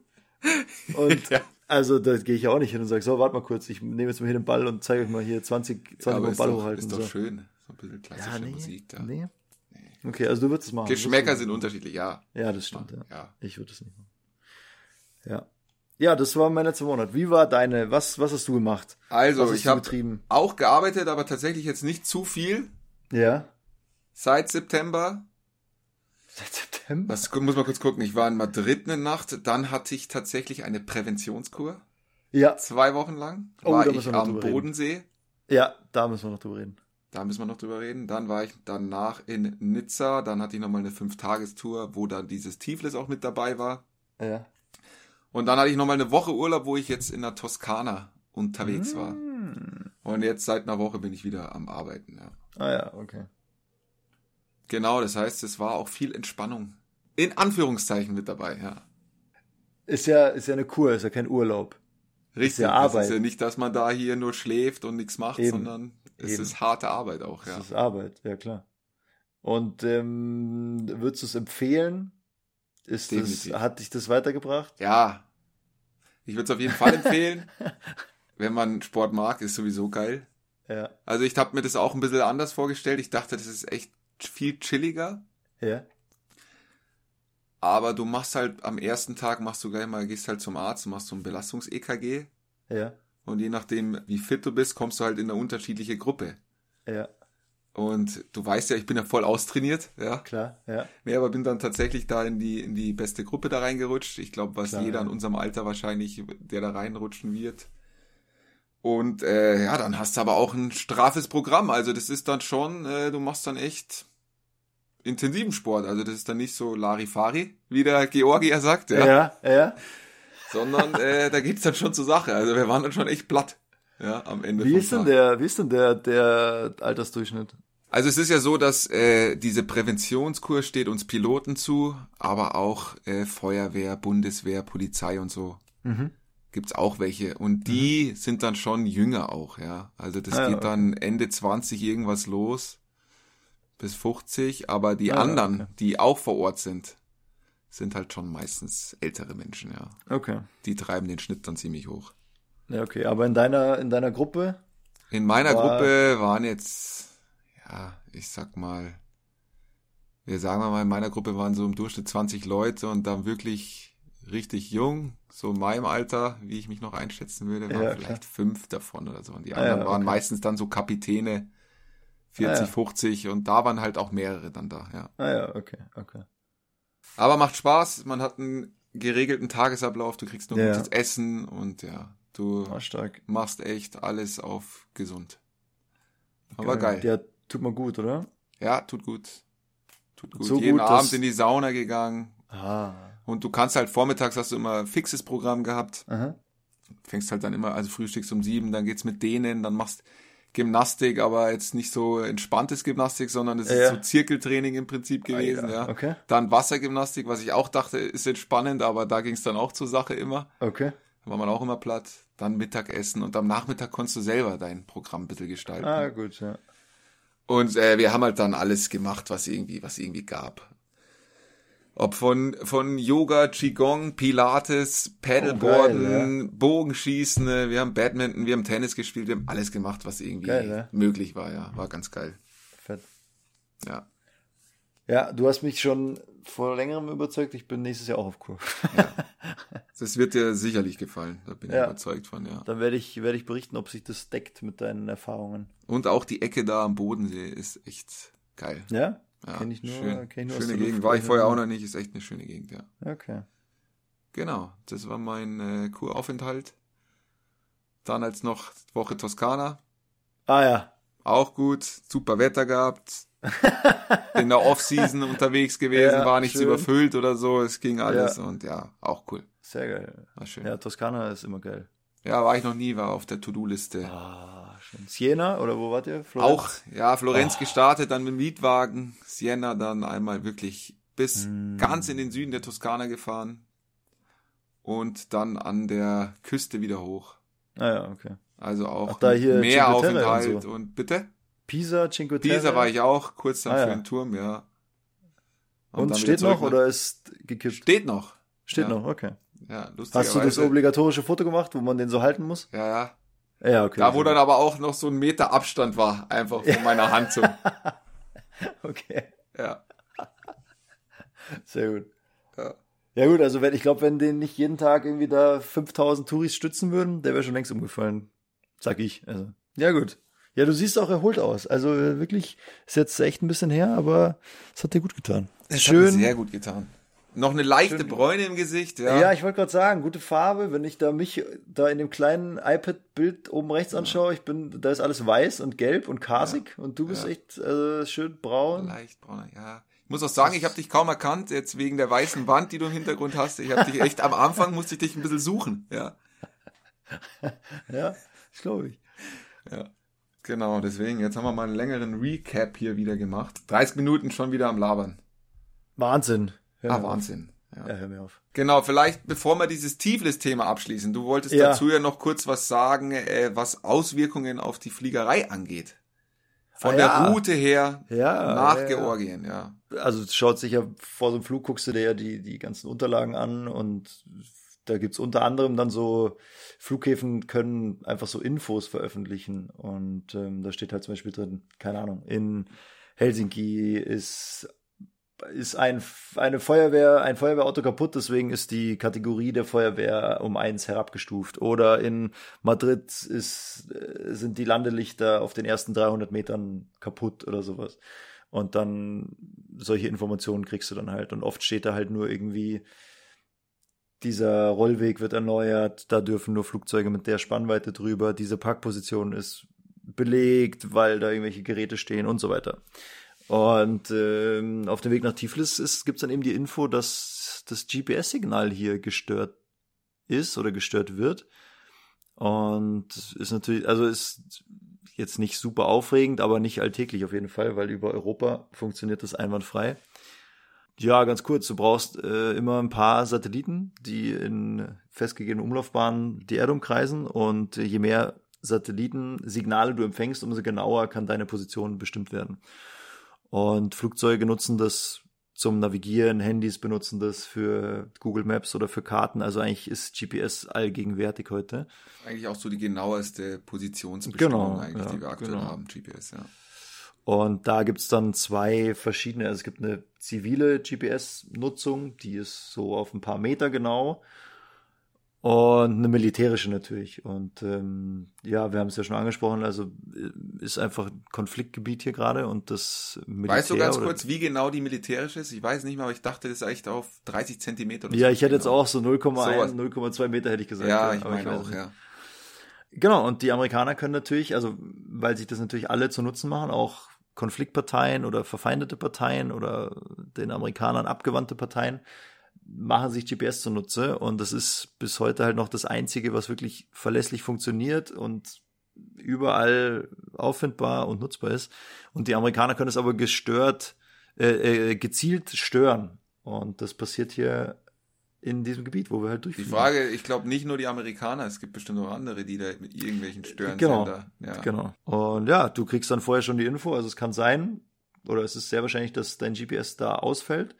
Und [laughs] Ja. also da gehe ich ja auch nicht hin und sage, so, warte mal kurz, ich nehme jetzt mal hier den Ball und zeige euch mal hier 20, 20 Aber Mal ist Ball doch, hochhalten. ist doch so. schön. So ein bisschen klassische Ja, nee, Musik da. nee. Okay, also du würdest es machen. Geschmäcker sind unterschiedlich, ja. Ja, das stimmt, ja. Ja. Ich würde es nicht machen. Ja. Ja, das war mein letzter Monat. Wie war deine, was, was hast du gemacht? Also, ich habe auch gearbeitet, aber tatsächlich jetzt nicht zu viel Ja. seit September. Seit September? Was muss man kurz gucken? Ich war in Madrid eine Nacht, dann hatte ich tatsächlich eine Präventionskur. Ja. Zwei Wochen lang Oh, war ich am drüber reden. Bodensee. Ja, da müssen wir noch drüber reden. Da müssen wir noch drüber reden. Dann war ich danach in Nizza. Dann hatte ich nochmal eine Fünf-Tagestour, wo dann dieses Tiflis auch mit dabei war. Ja. Und dann hatte ich nochmal eine Woche Urlaub, wo ich jetzt in der Toskana unterwegs war. Hm. Und jetzt seit einer Woche bin ich wieder am Arbeiten. Ja. Ah ja, okay. Genau, das heißt, es war auch viel Entspannung. In Anführungszeichen mit dabei, ja. Ist ja, ist ja eine Kur, ist ja kein Urlaub. Richtig. ja Das Arbeit. ist ja nicht, dass man da hier nur schläft und nichts macht, Eben. sondern es Eben. ist harte Arbeit auch, ja. Das ist Arbeit, ja klar. Und ähm, würdest du es empfehlen? Ist das, hat dich das weitergebracht? Ja. Ich würde es auf jeden Fall empfehlen. [laughs] Wenn man Sport mag, ist sowieso geil. Ja. Also ich habe mir das auch ein bisschen anders vorgestellt. Ich dachte, das ist echt viel chilliger. Ja. Aber du machst halt am ersten Tag, machst du gleich mal, gehst halt zum Arzt, machst so ein Belastungs-EKG. Ja. Und je nachdem, wie fit du bist, kommst du halt in eine unterschiedliche Gruppe. Ja. Und du weißt ja, ich bin ja voll austrainiert, ja. Klar. Ja. Nee, aber bin dann tatsächlich da in die, in die beste Gruppe da reingerutscht. Ich glaube, was Klar, jeder ja. in unserem Alter wahrscheinlich, der da reinrutschen wird. Und äh, ja, dann hast du aber auch ein straffes Programm. Also das ist dann schon, äh, du machst dann echt intensiven Sport. Also das ist dann nicht so Larifari, wie der Georgier sagt, ja. Ja. Ja. Sondern äh, da geht's dann schon zur Sache. Also wir waren dann schon echt platt. Ja, am Ende Wie ist denn der, wie ist denn der, der Altersdurchschnitt? Also es ist ja so, dass äh, diese Präventionskur steht uns Piloten zu, aber auch äh, Feuerwehr, Bundeswehr, Polizei und so. Mhm. Gibt's auch welche. Und die sind dann schon jünger auch, ja. Also das Ah, ja, geht dann Ende 20 irgendwas los bis 50, aber die Ah, ja, anderen, okay. die auch vor Ort sind, sind halt schon meistens ältere Menschen, ja. Okay. Die treiben den Schnitt dann ziemlich hoch. Ja, okay. Aber in deiner, in deiner Gruppe? In meiner War- Gruppe waren jetzt, ja, ich sag mal, wir sagen mal, in meiner Gruppe waren so im Durchschnitt 20 Leute und dann wirklich richtig jung, so in meinem Alter, wie ich mich noch einschätzen würde, waren Ja, vielleicht klar. fünf davon oder so. Und die Ah, ja, anderen waren okay. meistens dann so Kapitäne, 40, Ah, ja. 50 und da waren halt auch mehrere dann da, ja. Ah ja, okay, okay. Aber macht Spaß, man hat einen geregelten Tagesablauf, du kriegst nur Ja. gutes Essen und ja, du Ah, machst echt alles auf gesund. Aber geil. Ja, tut mir gut, oder? Ja, tut gut. Tut gut. So Jeden gut, Abend in die Sauna gegangen. Ah. Und du kannst halt vormittags hast du immer ein fixes Programm gehabt. Aha. Fängst halt dann immer, also frühstückst um sieben, dann geht's mit denen, dann machst Gymnastik, aber jetzt nicht so entspanntes Gymnastik, sondern es Ja. ist so Zirkeltraining im Prinzip gewesen, Ah, ja. ja. Okay. Dann Wassergymnastik, was ich auch dachte, ist entspannend, aber da ging's dann auch zur Sache immer. Okay. Da war man auch immer platt. Dann Mittagessen und am Nachmittag konntest du selber dein Programm ein bisschen gestalten. Ah, gut, ja. Und äh, wir haben halt dann alles gemacht, was irgendwie, was irgendwie gab. Ob von, von Yoga, Qigong, Pilates, Paddleboarden, Oh, geil, Bogenschießen, äh, wir haben Badminton, wir haben Tennis gespielt, wir haben alles gemacht, was irgendwie Geil, ne? möglich war, ja. War ganz geil. Fett. Ja. Ja, du hast mich schon vor längerem überzeugt, ich bin nächstes Jahr auch auf Kur. [laughs] Das wird dir sicherlich gefallen, da bin ich Ja. überzeugt von, ja. Dann werde ich, werde ich berichten, ob sich das deckt mit deinen Erfahrungen. Und auch die Ecke da am Bodensee ist echt geil. Ja? Ja, Kenn ich nur- schön, kenn ich nur schöne Gegend. War ich vorher auch noch nicht, ist echt eine schöne Gegend, ja. Okay. Genau, das war mein äh, Kuraufenthalt. Dann als noch Woche Toskana. Ah ja. Auch gut, super Wetter gehabt. [laughs] In der Off-Season unterwegs gewesen, Ja, war nichts schön. überfüllt oder so, es ging alles Ja. und ja, auch cool. Sehr geil. War schön. Ja, Toskana ist immer geil. War ich noch nie, war auf der To-Do-Liste. Ah, schön. Siena oder wo wart ihr? Florenz? Auch, ja, Ah. Florenz gestartet, dann mit dem Mietwagen, Siena dann einmal wirklich bis Mm. ganz in den Süden der Toskana gefahren und dann an der Küste wieder hoch. Ah ja, okay. Also auch Ach, da hier Meeraufenthalt und, Terre und bitte? Pisa, Cinque Terre. Dieser war ich auch, kurz dann Ah, für ja. den Turm, ja. Und, dann steht noch nach- oder ist gekippt? Steht noch. Steht ja. noch, okay. Ja, Hast du das obligatorische Foto gemacht, wo man den so halten muss? Ja, ja. Ja, okay. Da, wo dann aber auch noch so ein Meter Abstand war, einfach von [laughs] meiner Hand zum. Okay, Ja. sehr gut. ja. Ja gut, also wenn, ich glaube, wenn den nicht jeden Tag irgendwie da 5000 Touris stützen würden, der wäre schon längst umgefallen. Sag ich. Also, ja gut. Ja, du siehst auch erholt aus. Also äh, wirklich, ist jetzt echt ein bisschen her, aber es hat dir gut getan. Es mir sehr gut getan. Noch eine leichte Schön. Bräune im Gesicht, ja. Ja, ich wollte gerade sagen, gute Farbe. Wenn ich da mich da in dem kleinen iPad-Bild oben rechts anschaue, ich bin, da ist alles weiß und gelb und kasig und du bist Ja. echt äh, schön braun. Leicht brauner, ja. Ich muss auch sagen, ich habe dich kaum erkannt, jetzt wegen der weißen Wand, die du im Hintergrund hast. Ich habe dich echt, am Anfang musste ich dich ein bisschen suchen, ja. [laughs] Ja, das glaube ich. Ja. Genau, deswegen, jetzt haben wir mal einen längeren Recap hier wieder gemacht. 30 Minuten schon wieder am Labern. Wahnsinn. Hör Ah. Wahnsinn. Ja. Ja, hör mir auf. Genau, vielleicht bevor wir dieses Tiflis-Thema abschließen, du wolltest Ja. dazu ja noch kurz was sagen, äh, was Auswirkungen auf die Fliegerei angeht. Von Ah, der ja. Route her nach. Georgien, ja. Also es schaut sich ja vor so einem Flug, guckst du dir ja die, die ganzen Unterlagen an und da gibt's unter anderem dann so, Flughäfen können einfach so Infos veröffentlichen und ähm, da steht halt zum Beispiel drin, keine Ahnung, in Helsinki ist ist ein, eine Feuerwehr, ein Feuerwehrauto kaputt, deswegen ist die Kategorie der Feuerwehr um eins herabgestuft. Oder in Madrid ist, äh, sind die Landelichter auf den ersten 300 Metern kaputt oder sowas. Und dann solche Informationen kriegst du dann halt. Und oft steht da halt nur irgendwie, dieser Rollweg wird erneuert, da dürfen nur Flugzeuge mit der Spannweite drüber, diese Parkposition ist belegt, weil da irgendwelche Geräte stehen und so weiter. Und ähm, auf dem Weg nach Tiflis gibt es dann eben die Info, dass das GPS-Signal hier gestört ist oder gestört wird. Und ist natürlich, also ist jetzt nicht super aufregend, aber nicht alltäglich auf jeden Fall, weil über Europa funktioniert das einwandfrei. Ja, ganz kurz, du brauchst äh, immer ein paar Satelliten, die in festgegebenen Umlaufbahnen die Erde umkreisen und je mehr Satellitensignale du empfängst, umso genauer kann deine Position bestimmt werden. Und Flugzeuge nutzen das zum Navigieren, Handys benutzen das für Google Maps oder für Karten. Also eigentlich ist GPS allgegenwärtig heute. Eigentlich auch so die genaueste Positionsbestimmung Genau, eigentlich, ja, die wir aktuell genau. haben, GPS, ja. Und da gibt's dann zwei verschiedene, also es gibt eine zivile GPS-Nutzung, die ist so auf ein paar Meter genau. Und eine militärische natürlich. Und ähm, ja, wir haben es ja schon angesprochen, also äh, ist einfach ein Konfliktgebiet hier gerade und das Militär. Weißt du ganz oder- kurz, wie genau die militärische ist? Ich weiß nicht mehr, aber ich dachte, das ist echt auf 30 Zentimeter oder Ja, so ich hätte jetzt genau. auch so 0,1, Sowas. 0,2 Meter hätte ich gesagt. Ja, ich aber meine auch, nicht. ja. Genau, und die Amerikaner können natürlich, also weil sich das natürlich alle zu Nutzen machen, auch Konfliktparteien oder verfeindete Parteien oder den Amerikanern abgewandte Parteien, machen sich GPS zunutze. Und das ist bis heute halt noch das Einzige, was wirklich verlässlich funktioniert und überall auffindbar und nutzbar ist. Und die Amerikaner können es aber gestört, äh, äh, gezielt stören. Und das passiert hier in diesem Gebiet, wo wir halt Die durchfliegen. Frage, ich glaube nicht nur die Amerikaner, es gibt bestimmt auch andere, die da mit irgendwelchen Genau, Störensender. Ja. genau. Und ja, du kriegst dann vorher schon die Info, also es kann sein, oder es ist sehr wahrscheinlich, dass dein GPS da ausfällt.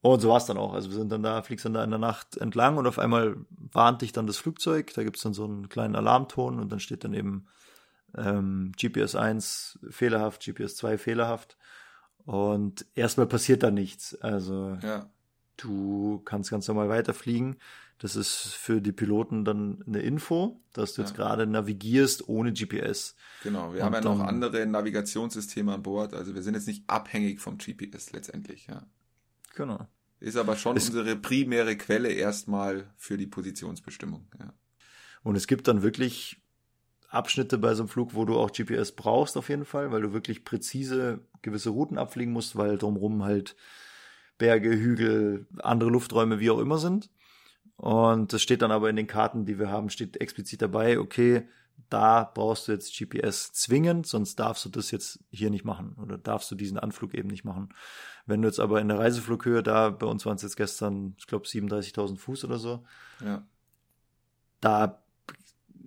Und so war es dann auch. Also wir sind dann da, fliegst dann da in der Nacht entlang und auf einmal warnt dich dann das Flugzeug. Da gibt's dann so einen kleinen Alarmton und dann steht dann eben ähm, GPS 1 fehlerhaft, GPS 2 fehlerhaft. Und erstmal passiert da nichts. Also ja. Du kannst ganz normal weiterfliegen. Das ist für die Piloten dann eine Info, dass du jetzt Ja. gerade navigierst ohne GPS. Genau, wir Und haben ja noch andere Navigationssysteme an Bord, also wir sind jetzt nicht abhängig vom GPS letztendlich, ja. Genau. Ist aber schon Es- unsere primäre Quelle erstmal für die Positionsbestimmung, ja. Und es gibt dann wirklich Abschnitte bei so einem Flug, wo du auch GPS brauchst auf jeden Fall, weil du wirklich präzise gewisse Routen abfliegen musst, weil drumherum halt Berge, Hügel, andere Lufträume, wie auch immer sind. Und das steht dann aber in den Karten, die wir haben, steht explizit dabei, okay, da brauchst du jetzt GPS zwingend, sonst darfst du das jetzt hier nicht machen oder darfst du diesen Anflug eben nicht machen. Wenn du jetzt aber in der Reiseflughöhe, da bei uns waren es jetzt gestern, ich glaube 37.000 Fuß oder so, Ja, da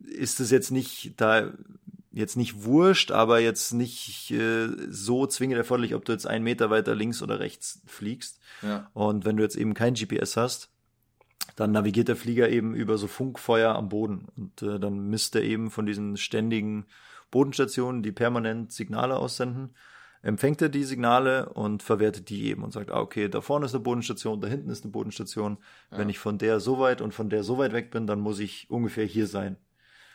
ist es jetzt nicht, da jetzt nicht wurscht, aber jetzt nicht äh, so zwingend erforderlich, ob du jetzt einen Meter weiter links oder rechts fliegst. ja, Und wenn du jetzt eben kein GPS hast, dann navigiert der Flieger eben über so Funkfeuer am Boden. Und äh, dann misst er eben von diesen ständigen Bodenstationen, die permanent Signale aussenden, empfängt er die Signale und verwertet die eben und sagt, ah, okay, da vorne ist eine Bodenstation, da hinten ist eine Bodenstation. Wenn ich von der so weit und von der so weit weg bin, dann muss ich ungefähr hier sein.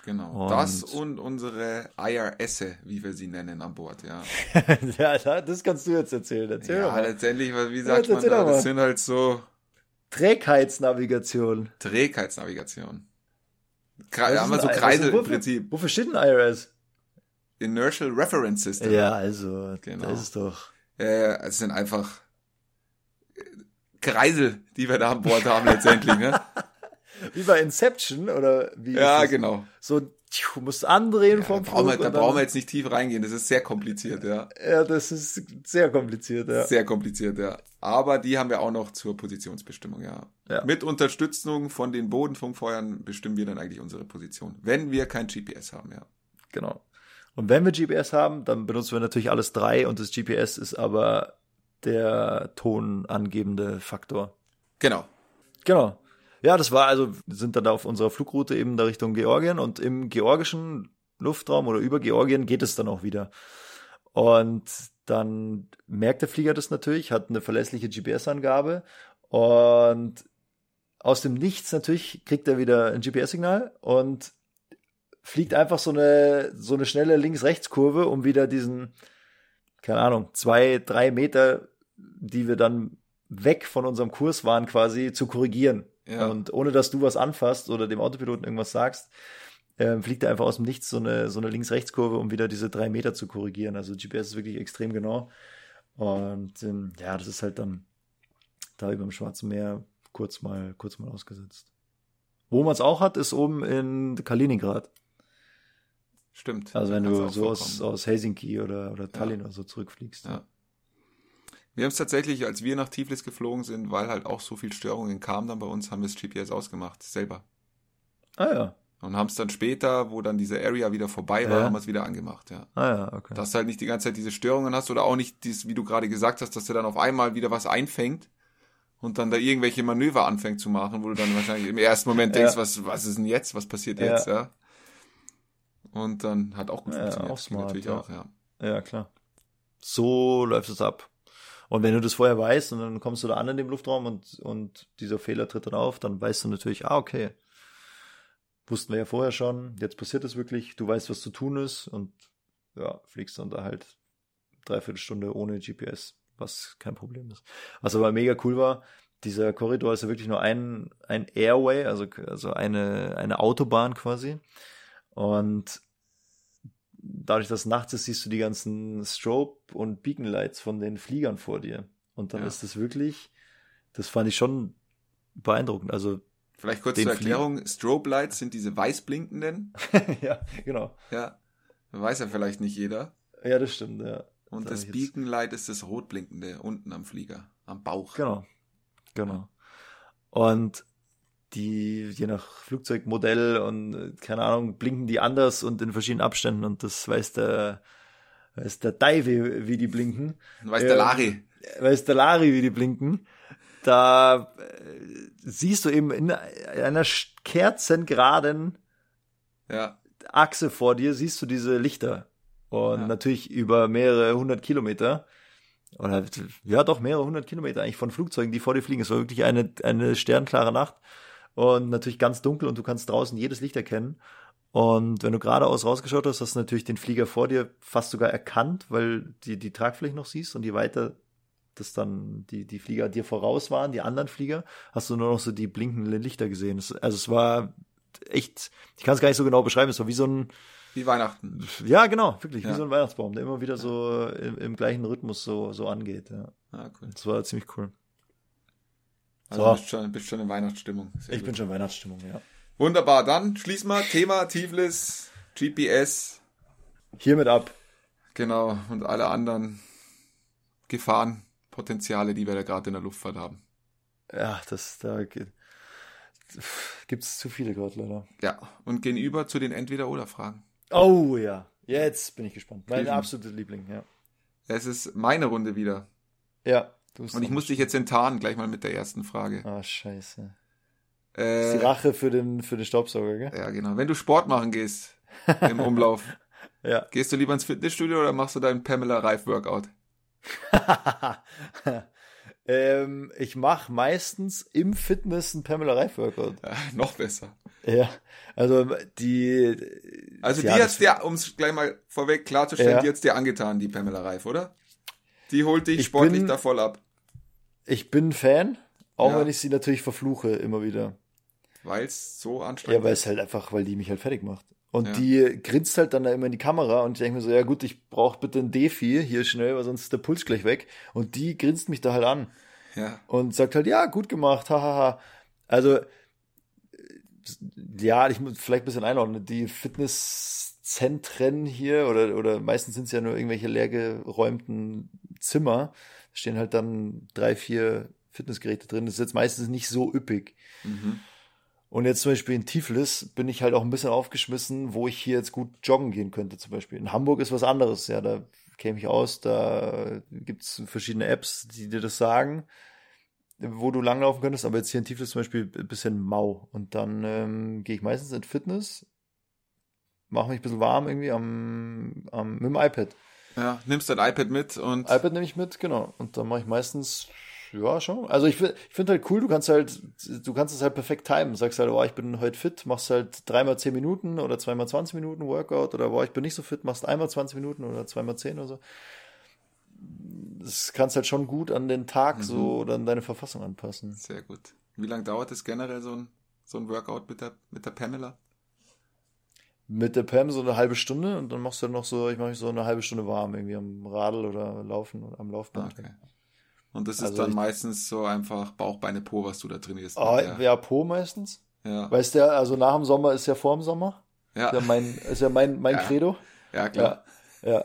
Genau. Und- das und unsere IRS, wie wir sie nennen an Bord, ja. [laughs] ja, da- das kannst du jetzt erzählen. Erzähl Ja, letztendlich, wie sagt Ja, man da, das sind halt so Trägheitsnavigation. Trägheitsnavigation. Kre da haben wir so Kreisel also im Prinzip. Wofür steht ein IRS? Inertial Reference System. Ja, also, Genau. da ist doch. Äh, es sind einfach äh, Kreisel, die wir da an Bord haben letztendlich, ne? [laughs] Wie bei Inception oder wie? ja, das? genau. So, tschu, musst andrehen Ja, da vom brauchen, wir, Flug da und dann- brauchen wir jetzt nicht tief reingehen, das ist sehr kompliziert, ja. Ja, das ist sehr kompliziert, ja. Sehr kompliziert, ja. Aber die haben wir auch noch zur Positionsbestimmung, ja. Ja. Mit Unterstützung von den Bodenfunkfeuern bestimmen wir dann eigentlich unsere Position. Wenn wir kein GPS haben, ja. Genau. Und wenn wir GPS haben, dann benutzen wir natürlich alles drei und das GPS ist aber der tonangebende Faktor. Genau. Genau. Ja, das war also, wir sind dann da auf unserer Flugroute eben da Richtung Georgien und im georgischen Luftraum oder über Georgien geht es dann auch wieder. Und dann merkt der Flieger das natürlich, hat eine verlässliche GPS-Angabe und aus dem Nichts natürlich kriegt er wieder ein GPS-Signal und fliegt einfach so eine, so eine schnelle Links-Rechts-Kurve, um wieder diesen, keine Ahnung, zwei, drei Meter, die wir dann weg von unserem Kurs waren, quasi zu korrigieren. Ja. Und ohne dass du was anfasst oder dem Autopiloten irgendwas sagst, ähm, fliegt er einfach aus dem Nichts so eine, so eine Links-Rechts-Kurve, um wieder diese drei Meter zu korrigieren. Also GPS ist wirklich extrem genau. Und ähm, ja, das ist halt dann da über dem Schwarzen Meer kurz mal, kurz mal ausgesetzt. Wo man es auch hat, ist oben in Kaliningrad. Stimmt. Also wenn du so aus, aus Helsinki oder, oder Tallinn oder so zurückfliegst. Ja. Wir haben es tatsächlich, als wir nach Tiflis geflogen sind, weil halt auch so viel Störungen kamen dann bei uns, haben wir das GPS ausgemacht, selber. Ah ja. Und haben es dann später, wo dann diese Area wieder vorbei war, Ja. haben wir es wieder angemacht, ja. Ah ja, okay. Dass du halt nicht die ganze Zeit diese Störungen hast oder auch nicht dies, wie du gerade gesagt hast, dass du dann auf einmal wieder was einfängt und dann da irgendwelche Manöver anfängt zu machen, wo du dann wahrscheinlich im ersten Moment [laughs] Ja. denkst, was, was ist denn jetzt? Was passiert Ja. jetzt, ja? Und dann hat auch gut Ja, funktioniert. auch smart, Natürlich ja. auch, ja. Ja, klar. So läuft es ab. Und wenn du das vorher weißt und dann kommst du da an in dem Luftraum und, und dieser Fehler tritt dann auf, dann weißt du natürlich, ah, okay. Wussten wir ja vorher schon, jetzt passiert es wirklich, du weißt, was zu tun ist und ja, fliegst dann da halt dreiviertel Stunde ohne GPS, was kein Problem ist. Was aber mega cool war, dieser Korridor ist ja wirklich nur ein, ein Airway, also, also eine, eine Autobahn quasi. Und dadurch, dass nachts ist, siehst du die ganzen Strobe und Beacon Lights von den Fliegern vor dir. Und dann Ja. ist es wirklich, das fand ich schon beeindruckend. Also, Vielleicht kurz zur Erklärung, Strobe Lights sind diese weiß blinkenden, [laughs] ja, genau. ja. Weiß ja vielleicht nicht jeder. Ja, das stimmt, ja. Und Das das Beacon Light ist das rot blinkende unten am Flieger, am Bauch. Genau. Genau. Und die, je nach Flugzeugmodell und äh, keine Ahnung, blinken die anders und in verschiedenen Abständen und das weiß der, weiß der Daiwe, wie die blinken. Weiß der Larry. weiß der Lari, wie die blinken, da äh, siehst du eben in einer kerzengeraden Ja, Achse vor dir, siehst du diese Lichter. Und Ja. natürlich über mehrere hundert Kilometer. Oder ja, doch mehrere hundert Kilometer eigentlich von Flugzeugen, die vor dir fliegen. Es war wirklich eine, eine sternklare Nacht. Und natürlich ganz dunkel und du kannst draußen jedes Licht erkennen. Und wenn du geradeaus rausgeschaut hast, hast du natürlich den Flieger vor dir fast sogar erkannt, weil die, die Tragfläche noch siehst und je weiter das dann die, die Flieger dir voraus waren, die anderen Flieger, hast du nur noch so die blinkenden Lichter gesehen. Es, also es war echt, ich kann es gar nicht so genau beschreiben, es war wie so ein, wie Weihnachten. ja genau, wirklich, wie Ja. so ein Weihnachtsbaum, der immer wieder so im, im gleichen Rhythmus so, so angeht. Ja. Ah, cool. Das war ziemlich cool. Also So. bist schon, bist schon in Weihnachtsstimmung. Sehr Ich gut. bin schon in Weihnachtsstimmung, ja. Wunderbar, dann schließen wir Thema Tiflis, GPS, Hiermit ab. genau, und alle anderen Gefahrenpotenziale, die wir da gerade in der Luftfahrt haben. Ja, das, da gibt es zu viele gerade leider. Ja, und gehen über zu den Entweder-Oder-Fragen. Oh ja, jetzt bin ich gespannt. Mein Prüfen. absolutes Liebling, ja. Es ist meine Runde wieder. Ja. Und ich muss dich jetzt enttarnen, gleich mal mit der ersten Frage. Ah, scheiße. Das ist Äh, die Rache für den, für den Staubsauger, gell? ja, genau. Wenn du Sport machen gehst im Umlauf, [laughs] Ja. Gehst du lieber ins Fitnessstudio oder machst du deinen Pamela Reif Workout? [laughs] ähm, ich mache meistens im Fitness ein Pamela Reif Workout. Ja, noch besser. Ja, also die. Also die das- hat's dir, um es gleich mal vorweg klarzustellen, Ja. die hat's dir angetan, die Pamela Reif, oder? Die holt dich Ich sportlich bin- da voll ab. Ich bin Fan, auch Ja. wenn ich sie natürlich verfluche immer wieder. Weil's so anstrengend Ja, weil es halt einfach, weil die mich halt fertig macht. Und Ja. die grinst halt dann da immer in die Kamera und ich denke mir so, ja gut, ich brauche bitte ein Defi hier schnell, weil sonst ist der Puls gleich weg. Und die grinst mich da halt an Ja. und sagt halt, ja, gut gemacht, hahaha. Also, äh, ja, ich muss vielleicht ein bisschen einordnen. Die Fitnesszentren hier oder, oder meistens sind es ja nur irgendwelche leergeräumten Zimmer. Stehen halt dann drei, vier Fitnessgeräte drin. Das ist jetzt meistens nicht so üppig. Mhm. Und jetzt zum Beispiel in Tiflis bin ich halt auch ein bisschen aufgeschmissen, wo ich hier jetzt gut joggen gehen könnte zum Beispiel. In Hamburg ist was anderes, ja, da käme ich aus, da gibt's verschiedene Apps, die dir das sagen, wo du langlaufen könntest, aber jetzt hier in Tiflis zum Beispiel ein bisschen mau. Und dann ähm, gehe ich meistens in Fitness, mache mich ein bisschen warm irgendwie am, am mit dem iPad. Ja, nimmst dein iPad mit und iPad nehme ich mit, genau. Und dann mache ich meistens, ja, schon. Also ich, ich finde halt cool, du kannst halt, du kannst es halt perfekt timen. Sagst halt, oh, ich bin heute fit, machst halt dreimal zehn Minuten oder zweimal 20 Minuten Workout oder boah, ich bin nicht so fit, machst einmal 20 Minuten oder zweimal 10 oder so. Das kannst halt schon gut an den Tag so oder an deine Verfassung anpassen. sehr gut. Wie lange dauert es generell so ein, so ein Workout mit der, mit der Pamela? Mit der Pam so eine halbe Stunde und dann machst du noch so, ich mache mich so eine halbe Stunde warm, irgendwie am Radl oder Laufen oder am Laufband. Okay. Und das ist Also dann meistens so einfach Bauch, Beine, Po, was du da trainierst. Der- ja, Po meistens. ja. Weißt du, also nach dem Sommer ist ja vor dem Sommer. Ja. Ist ja mein, ist ja mein, mein Ja. Credo. ja, klar. Ja, ja.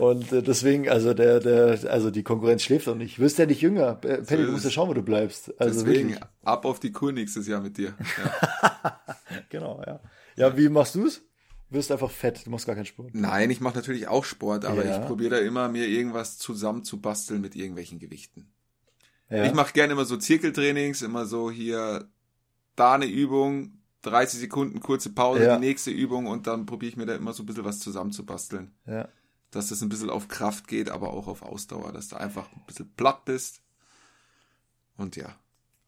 Und äh, deswegen, also der, der, also die Konkurrenz schläft doch nicht. Du wirst ja nicht jünger. Äh, Penny, ist du musst ja es. schauen, wo du bleibst. Also Deswegen wirklich. ab auf die Kur nächstes Jahr mit dir. Ja. [laughs] Genau, ja. Ja, wie machst du's? Du wirst einfach fett, du machst gar keinen Sport. Nein, ich mache natürlich auch Sport, aber Ja. ich probiere da immer, mir irgendwas zusammenzubasteln mit irgendwelchen Gewichten. Ja. Ich mache gerne immer so Zirkeltrainings, immer so hier da eine Übung, 30 Sekunden kurze Pause, Ja. die nächste Übung und dann probiere ich mir da immer so ein bisschen was zusammenzubasteln. ja. Dass das ein bisschen auf Kraft geht, aber auch auf Ausdauer, dass du einfach ein bisschen platt bist. Und ja.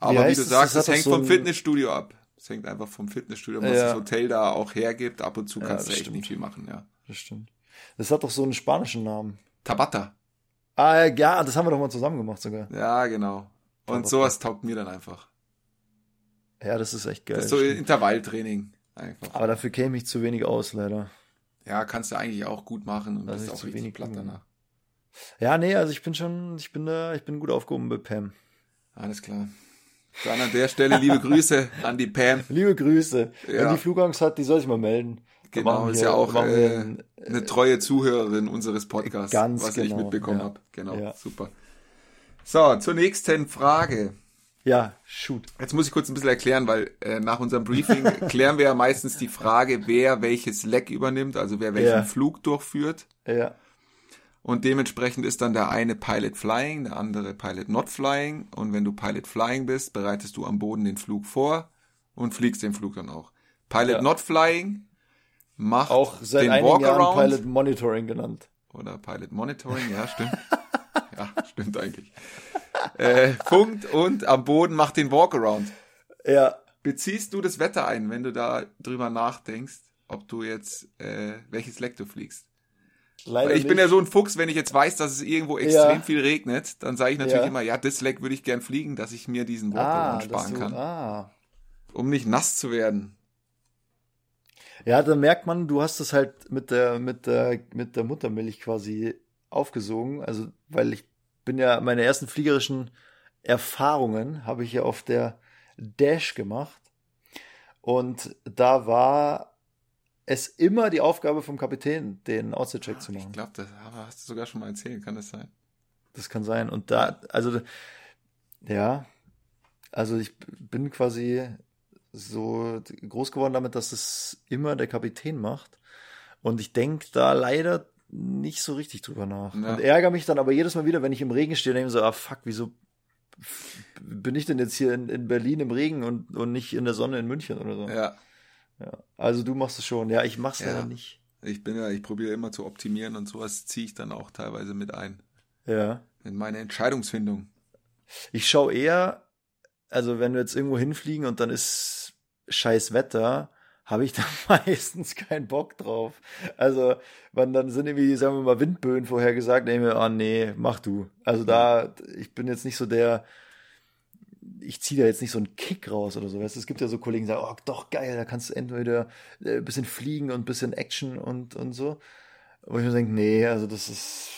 Aber wie, heißt du sagst, Das es hängt so vom Fitnessstudio ab. Es hängt einfach vom Fitnessstudio, was Ja. das Hotel da auch hergibt. Ab und zu Ja, kannst du das echt stimmt. nicht viel machen, ja. Das stimmt. Das hat doch so einen spanischen Namen. Tabata. Ah, ja, das haben wir doch mal zusammen gemacht sogar. Ja, genau. Und Tabata. sowas taugt mir dann einfach. Ja, das ist echt geil. Das ist so stimmt. Intervalltraining. Einfach. Aber dafür käme ich zu wenig aus, leider. Ja, kannst du eigentlich auch gut machen und Also bist auch zu richtig wenig platt danach. Ja, nee, also ich bin schon, ich bin da, ich bin gut aufgehoben bei Pam. Alles klar. Dann an der Stelle liebe Grüße an die Pam. [laughs] Liebe Grüße. Ja. Wenn die Flugangst hat, die soll sich mal melden. Genau, ist hier- ja auch machen wir äh, ein- eine treue Zuhörerin unseres Podcasts, Ganz was ich genau, mitbekommen ja. habe. Genau, Ja. super. So, zur nächsten Frage. Ja, shoot. Jetzt muss ich kurz ein bisschen erklären, weil äh, nach unserem Briefing [laughs] klären wir ja meistens die Frage, wer welches Leck übernimmt, also wer welchen Ja. Flug durchführt. Ja, Und dementsprechend ist dann der eine Pilot Flying, der andere Pilot Not Flying. Und wenn du Pilot Flying bist, bereitest du am Boden den Flug vor und fliegst den Flug dann auch. Pilot Ja. Not Flying macht auch seit den Walkaround Pilot Monitoring genannt. oder Pilot Monitoring, ja, stimmt. [laughs] ja, stimmt eigentlich. Äh, funkt und am Boden macht den Walkaround. Ja, Beziehst du das Wetter ein, wenn du da drüber nachdenkst, ob du jetzt äh, welches Leck du fliegst? Leider Weil ich bin nicht. ja so ein Fuchs, wenn ich jetzt weiß, dass es irgendwo extrem Ja. viel regnet, dann sage ich natürlich Ja. immer, ja, das Leck würde ich gern fliegen, dass ich mir diesen ah, Walkaround dass sparen du, kann, ah. um nicht nass zu werden. Ja, da merkt man, du hast es halt mit der, mit der, mit der Muttermilch quasi aufgesogen. Also, weil ich bin ja, meine ersten fliegerischen Erfahrungen habe ich ja auf der Dash gemacht. Und da war es immer die Aufgabe vom Kapitän, den Outside-Check zu Ich machen. glaube, das hast du sogar schon mal erzählt, kann das sein? Das kann sein. Und da, also, ja, also ich bin quasi so groß geworden damit, dass es immer der Kapitän macht. Und ich denke da leider nicht so richtig drüber nach. Ja. Und ärgere mich dann aber jedes Mal wieder, wenn ich im Regen stehe, denke ich so, ah fuck, wieso bin ich denn jetzt hier in, in Berlin im Regen und, und nicht in der Sonne in München oder so? Ja. Ja. Also du machst es schon. Ja, ich mach's Ja. leider nicht. Ich bin ja, ich probiere immer zu optimieren und sowas ziehe ich dann auch teilweise mit ein. Ja. In meine Entscheidungsfindung. Ich schaue eher, also wenn wir jetzt irgendwo hinfliegen und dann ist scheiß Wetter, habe ich [laughs] da meistens keinen Bock drauf. Also, wenn dann sind irgendwie, sagen wir mal, Windböen vorhergesagt, denke ich mir, ah nee, mach du. Also da, ich bin jetzt nicht so der, ich ziehe da jetzt nicht so einen Kick raus oder so. Weißt? Es gibt ja so Kollegen, die sagen, oh, doch geil, da kannst du entweder äh, ein bisschen fliegen und ein bisschen Action und, und so. Wo ich mir denke, nee, also das ist,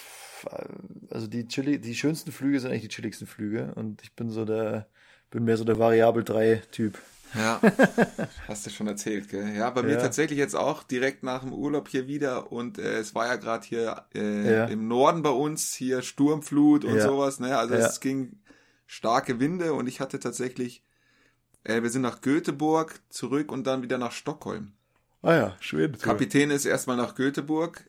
also die, chilli die schönsten Flüge sind eigentlich die chilligsten Flüge und ich bin so der, bin mehr so der Variabel 3 Typ. Ja, [laughs] hast du schon erzählt, gell? Ja, bei mir Ja. tatsächlich jetzt auch direkt nach dem Urlaub hier wieder und äh, es war ja gerade hier äh, Ja. im Norden bei uns hier Sturmflut und Ja. sowas, ne? Also es ging starke Winde und ich hatte tatsächlich, äh, wir sind nach Göteborg zurück und dann wieder nach Stockholm. Ah ja, Schweden. Kapitän ist erstmal nach Göteborg,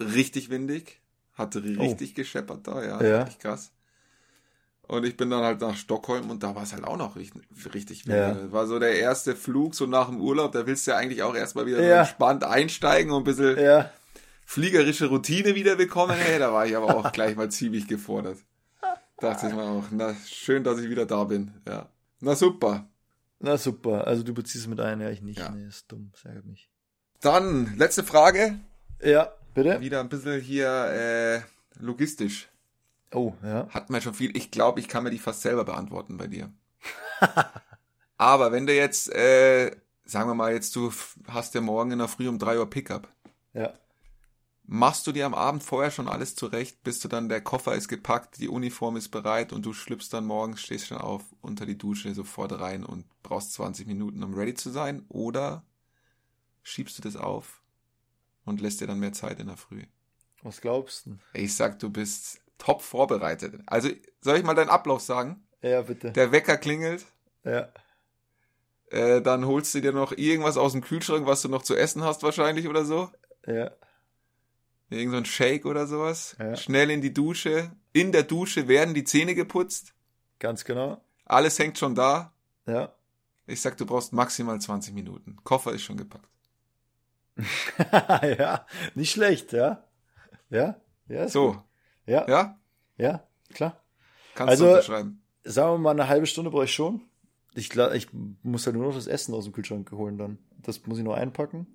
richtig windig, hatte richtig gescheppert da, ja, Oh. Ja. richtig krass. Und ich bin dann halt nach Stockholm und da war es halt auch noch richtig, richtig Ja. windig. War so der erste Flug so nach dem Urlaub, da willst du ja eigentlich auch erstmal wieder so Ja. entspannt einsteigen und ein bisschen Ja, fliegerische Routine wieder bekommen. Hey, da war ich aber auch gleich mal ziemlich gefordert. Dachte ich mir auch, na, schön, dass ich wieder da bin, ja. Na super. na super. Also du beziehst es mit ein, ja, ich nicht. Ja. Nee, ist dumm, das ärgert mich. Dann, letzte Frage. Ja, bitte? Wieder ein bisschen hier äh, logistisch. Oh, ja. Hat man schon viel. Ich glaube, ich kann mir die fast selber beantworten bei dir. [laughs] Aber wenn du jetzt, äh, sagen wir mal, jetzt du hast ja morgen in der Früh um drei Uhr Pickup. Ja. Machst du dir am Abend vorher schon alles zurecht, bis du dann der Koffer ist gepackt, die Uniform ist bereit und du schlüpfst dann morgens, stehst schon auf, unter die Dusche, sofort rein und brauchst 20 Minuten, um ready zu sein? Oder schiebst du das auf und lässt dir dann mehr Zeit in der Früh? Was glaubst du? Ich sag, du bist top vorbereitet. Also, soll ich mal deinen Ablauf sagen? Ja, bitte. Der Wecker klingelt, Ja. äh, dann holst du dir noch irgendwas aus dem Kühlschrank, was du noch zu essen hast wahrscheinlich oder so. Ja. Irgend so ein Shake oder sowas. Ja. Schnell in die Dusche. In der Dusche werden die Zähne geputzt. Ganz genau. Alles hängt schon da. Ja. Ich sag, du brauchst maximal 20 Minuten. Koffer ist schon gepackt. [laughs] ja. Nicht schlecht, ja. Ja. Ja. So, gut. Ja. ja? Ja. Klar. Kannst Also- du unterschreiben. Sagen wir mal, eine halbe Stunde brauche ich schon. Ich, ich muss halt nur noch das Essen aus dem Kühlschrank holen dann. Das muss ich noch einpacken.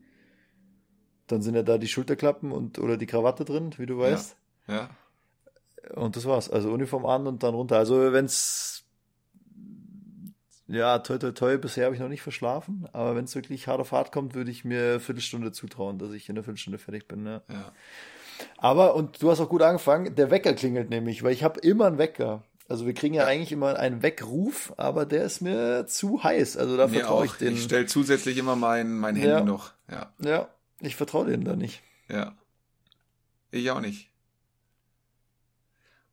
Dann sind ja da die Schulterklappen und oder die Krawatte drin, wie du weißt. Ja. Und das war's. Also Uniform an und dann runter. Also wenn's ja, toi toi toi, bisher habe ich noch nicht verschlafen, aber wenn es wirklich hart auf hart kommt, würde ich mir eine Viertelstunde zutrauen, dass ich in einer Viertelstunde fertig bin. Ja. Ja. Aber, und du hast auch gut angefangen, der Wecker klingelt nämlich, weil ich habe immer einen Wecker. Also wir kriegen ja, eigentlich immer einen Weckruf, aber der ist mir zu heiß. Also da vertraue ich den. Ich stelle zusätzlich immer mein, mein Handy Ja. noch. Ja. ja, ich vertraue denen da nicht. Ja. Ich auch nicht.